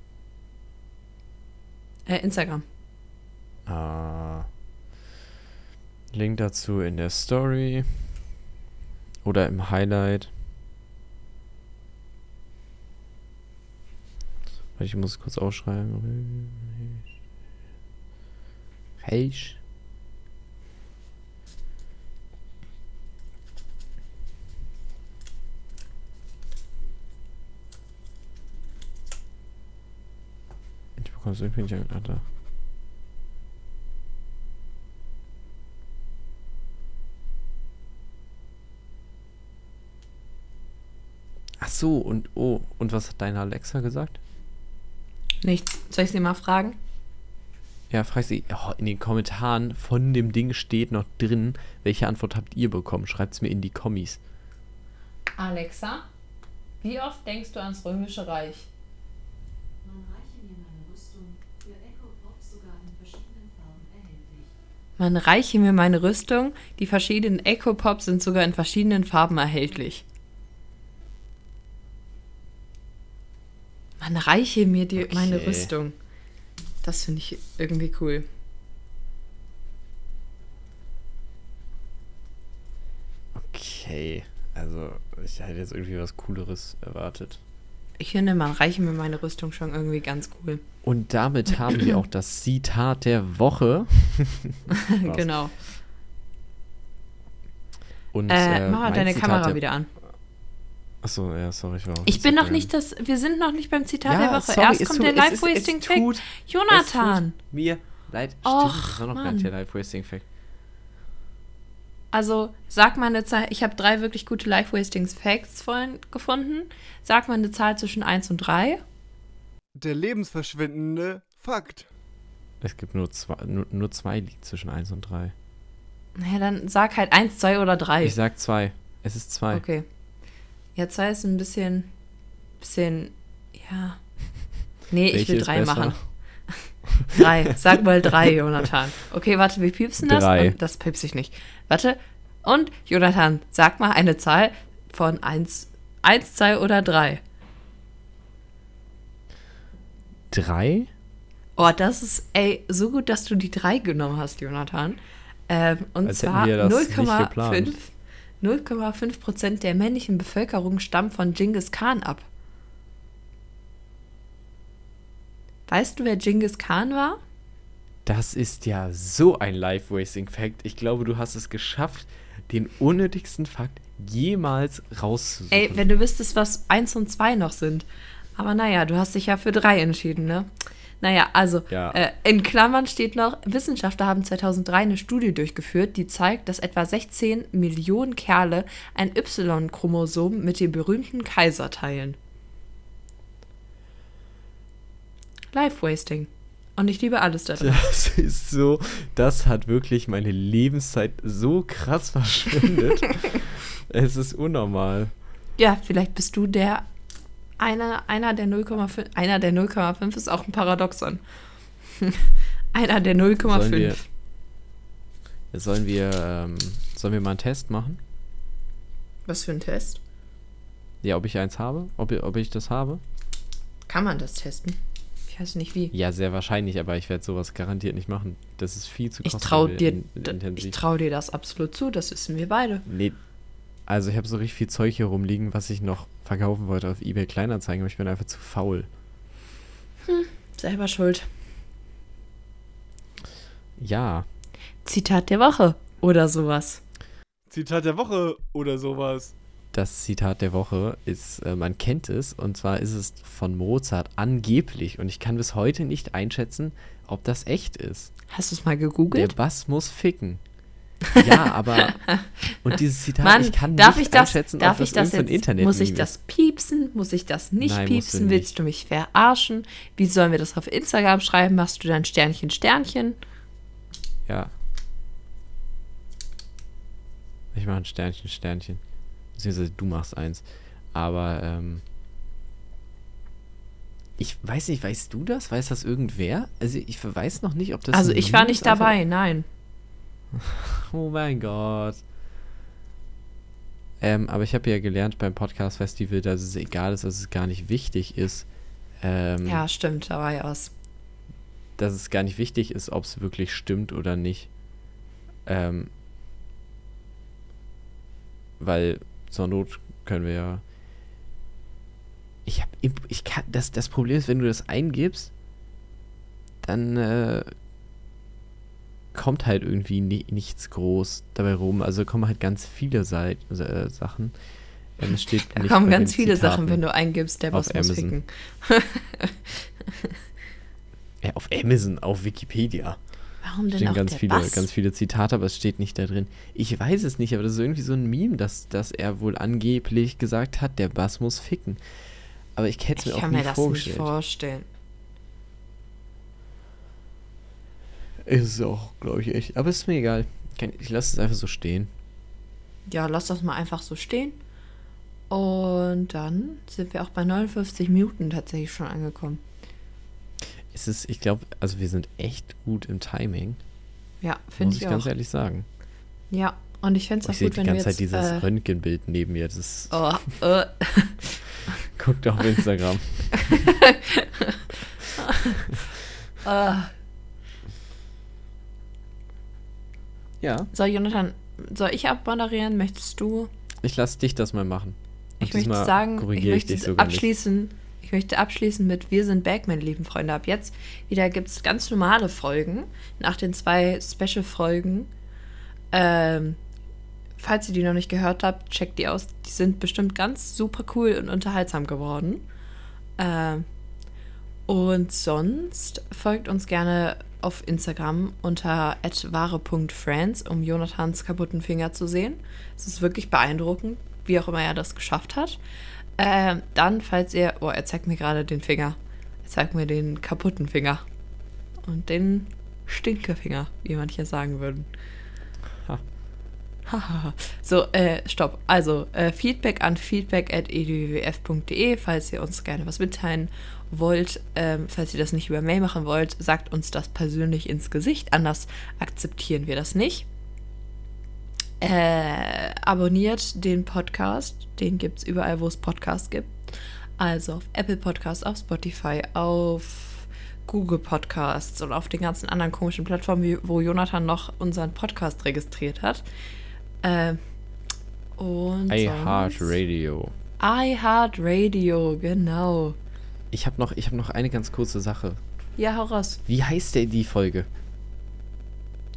Äh, Instagram. Ah. Link dazu in der Story. Oder im Highlight. Warte, Ich muss es kurz aufschreiben. Reich. Bekomme es irgendwie nicht an. Ah, da. Ach so, und oh, und was hat deine Alexa gesagt? Nichts. Soll ich sie mal fragen? Ja, frag sie, oh, in den Kommentaren von dem Ding steht noch drin, welche Antwort habt ihr bekommen? Schreibt es mir in die Kommis. Alexa, wie oft denkst du ans Römische Reich? Man reiche mir meine Rüstung für Echo Pop sogar in verschiedenen Farben erhältlich. Man reiche mir meine Rüstung. Die verschiedenen Echo Pops sind sogar in verschiedenen Farben erhältlich. Man reiche mir die, meine Okay. Rüstung. Das finde ich irgendwie cool. Okay, also ich hätte jetzt irgendwie was Cooleres erwartet. Ich finde, man reiche mir meine Rüstung schon irgendwie ganz cool. Und damit haben wir auch das Zitat der Woche. Genau. Und, Äh, mach mal deine Zitat Kamera der- wieder an. Achso, ja, sorry, ich war Ich bin noch nicht das. Wir sind noch nicht beim Zitat der Ja, Woche. sorry, Erst kommt tut- der tut- Jonathan. Es tut mir leid. Och, Stimmt, das war noch gar Mann. nicht der Live-Wasting-Fact. Also, sag mal eine Zahl. Ich habe drei wirklich gute Life-Wasting-Facts vorhin gefunden. Sag mal eine Zahl zwischen 1 und 3. Der lebensverschwendende Fakt. Es gibt nur zwei, nur, nur zwei liegt zwischen 1 und 3. Naja, dann sag halt 1, 2 oder 3. Ich sag 2. Es ist 2. Okay. Ja, 2 ist ein bisschen. bisschen. Ja. Nee, ich will ist 3 besser? machen. 3. Sag mal 3, Jonathan. Okay, warte, wie piepsen das? Drei. Und das piepse ich nicht. Warte. Und, Jonathan, sag mal eine Zahl von 1, 1 2 oder 3. 3? Oh, das ist, ey, so gut, dass du die 3 genommen hast, Jonathan. Ähm, und Als zwar wir das nicht 0,5 geplant. 0,5 Prozent der männlichen Bevölkerung stammt von Genghis Khan ab. Weißt du, wer Genghis Khan war? Das ist ja so ein Life-Wasting-Fact. Ich glaube, du hast es geschafft, den unnötigsten Fakt jemals rauszusuchen. Ey, wenn du wüsstest, was 1 und 2 noch sind. Aber naja, du hast dich ja für 3 entschieden, ne? Naja, also Ja. äh, in Klammern steht noch, Wissenschaftler haben 2003 eine Studie durchgeführt, die zeigt, dass etwa 16 Millionen Kerle ein Y-Chromosom mit dem berühmten Kaiser teilen. Life-Wasting. Und ich liebe alles da drin. Das ist so, das hat wirklich meine Lebenszeit so krass verschwendet. es ist unnormal. Ja, vielleicht bist du der einer, einer der 0,5. Einer der 0,5 ist auch ein Paradoxon. einer der Sollen 0,5. wir- Sollen wir, ähm, sollen wir mal einen Test machen? Was für ein Test? Ja, ob ich eins habe? Ob, ob ich das habe? Kann man das testen? Ich weiß nicht wie. Ja, sehr wahrscheinlich, aber ich werde sowas garantiert nicht machen. Das ist viel zu Ich krass. traue dir, in- d- intensiv. ich trau dir das absolut zu, das wissen wir beide. Nee. Also ich habe so richtig viel Zeug hier rumliegen, was ich noch verkaufen wollte auf eBay Kleinanzeigen, aber ich bin einfach zu faul. Selber schuld. Ja, Zitat der Woche oder sowas. Zitat der Woche oder sowas. Das Zitat der Woche ist, äh, man kennt es, und zwar ist es von Mozart angeblich, und ich kann bis heute nicht einschätzen, ob das echt ist. Hast du es mal Der gegoogelt? Bass muss ficken. Ja, aber und dieses Zitat, Mann, ich kann darf nicht ich das, einschätzen, darf ob das ich das irgendein jetzt, Internet muss ich das piepsen, muss ich das nicht Nein, musst du piepsen, willst du mich verarschen? Wie sollen wir das auf Instagram schreiben? Machst du dann Sternchen, Sternchen? Ja. Ich mache ein Sternchen, Sternchen. Beziehungsweise du machst eins. Aber, ähm. Ich weiß nicht, weißt du das? Weiß das irgendwer? Also ich weiß noch nicht, ob das. also ich war nicht dabei, nein. Oh mein Gott. Ähm, aber ich habe ja gelernt beim Podcast Festival, dass es egal ist, dass es gar nicht wichtig ist. Ähm, Ja, stimmt, da war ja was. dass es gar nicht wichtig ist, ob es wirklich stimmt oder nicht. Ähm, weil zur Not können wir ja. Ich hab, imp- ich kann, das, das Problem ist, wenn du das eingibst, dann äh, kommt halt irgendwie ni nichts groß dabei rum. Also kommen halt ganz viele Seit äh, Sachen. Ähm, es steht Da kommen ganz viele Sachen, Zitaten. wenn du eingibst, der Boss muss ficken. Ja, auf Amazon, auf Wikipedia. Warum denn stehen auch ganz der viele, Bass? ganz viele Zitate, aber es steht nicht da drin. Ich weiß es nicht, aber das ist irgendwie so ein Meme, dass, dass er wohl angeblich gesagt hat, der Bass muss ficken. Aber ich hätte es mir ich auch kann nie mir das nicht vorgestellt. vorstellen. ist auch, glaube ich, echt. Aber ist mir egal. Kann- Ich lasse es einfach so stehen. Ja, lass das mal einfach so stehen. Und dann sind wir auch bei 59 Minuten tatsächlich schon angekommen. Es ist, ich glaube, also wir sind echt gut im Timing, Ja, muss finde ich ich ganz auch. ehrlich sagen. Ja, und ich fände es Ich auch sehe gut, die wenn ganze jetzt... Zeit dieses äh, Röntgenbild neben mir. Das ist, oh, äh, guckt auf Instagram. äh. ja, So, Jonathan, soll ich abmoderieren? Möchtest du? ich lasse dich das mal machen. Und Ich möchte sagen, ich korrigiere möchte dich sogar nicht. Ich möchte abschließen mit Wir sind back, meine lieben Freunde. Ab jetzt wieder gibt es ganz normale Folgen. Nach den zwei Special-Folgen ähm, falls ihr die noch nicht gehört habt, checkt die aus. Die sind bestimmt ganz super cool und unterhaltsam geworden. Ähm, und sonst folgt uns gerne auf Instagram unter wahre.friends, um Jonathans kaputten Finger zu sehen. Es ist wirklich beeindruckend, wie auch immer er das geschafft hat. Ähm, dann, falls ihr. Oh, er zeigt mir gerade den Finger. Er zeigt mir den kaputten Finger. Und den Stinkefinger, wie manche sagen würden. So, äh, stopp. Also, äh, Feedback an feedback.edwf.de, falls ihr uns gerne was mitteilen wollt. Ähm, falls ihr das nicht über Mail machen wollt, sagt uns das persönlich ins Gesicht. Anders akzeptieren wir das nicht. Äh, abonniert den Podcast. Den gibt es überall, wo es Podcasts gibt. Also auf Apple Podcasts, auf Spotify, auf Google Podcasts und auf den ganzen anderen komischen Plattformen, wo Jonathan noch unseren Podcast registriert hat. Äh, und I sonst- Heart Radio. iHeartRadio, genau. Ich habe noch, ich hab noch eine ganz kurze Sache. Ja, hau raus. Wie heißt denn die Folge?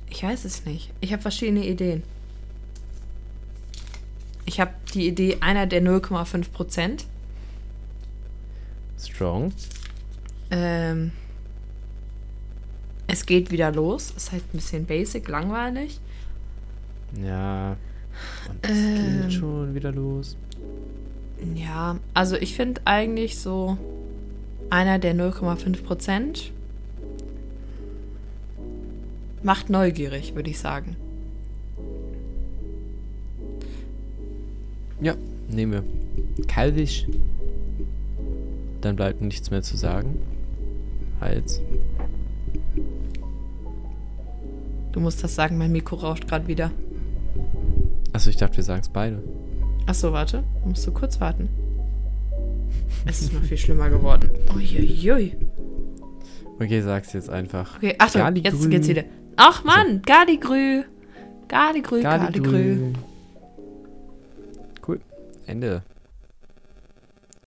Ich weiß es nicht. Ich habe verschiedene Ideen. Ich habe die Idee einer der 0,5 Prozent. Strong. Ähm, es geht wieder los. Ist halt ein bisschen basic, langweilig. Ja. Und es Ähm. geht schon wieder los. Ja, also ich finde eigentlich so einer der 0,5 Prozent macht neugierig, würde ich sagen. Ja, nehmen wir. Kaldisch. Dann bleibt nichts mehr zu sagen. Als. Du musst das sagen, mein Mikro rauscht gerade wieder. Achso, ich dachte, wir sagen es beide. Achso, warte. Musst du kurz warten. Es ist noch viel schlimmer geworden. Uiuiui. Okay, sag's jetzt einfach. Okay, Achtung, Garligrü. jetzt geht's wieder. Ach Mann, Gardigrü. Gardigrü, Gardigrü. Gardigrü. Ende.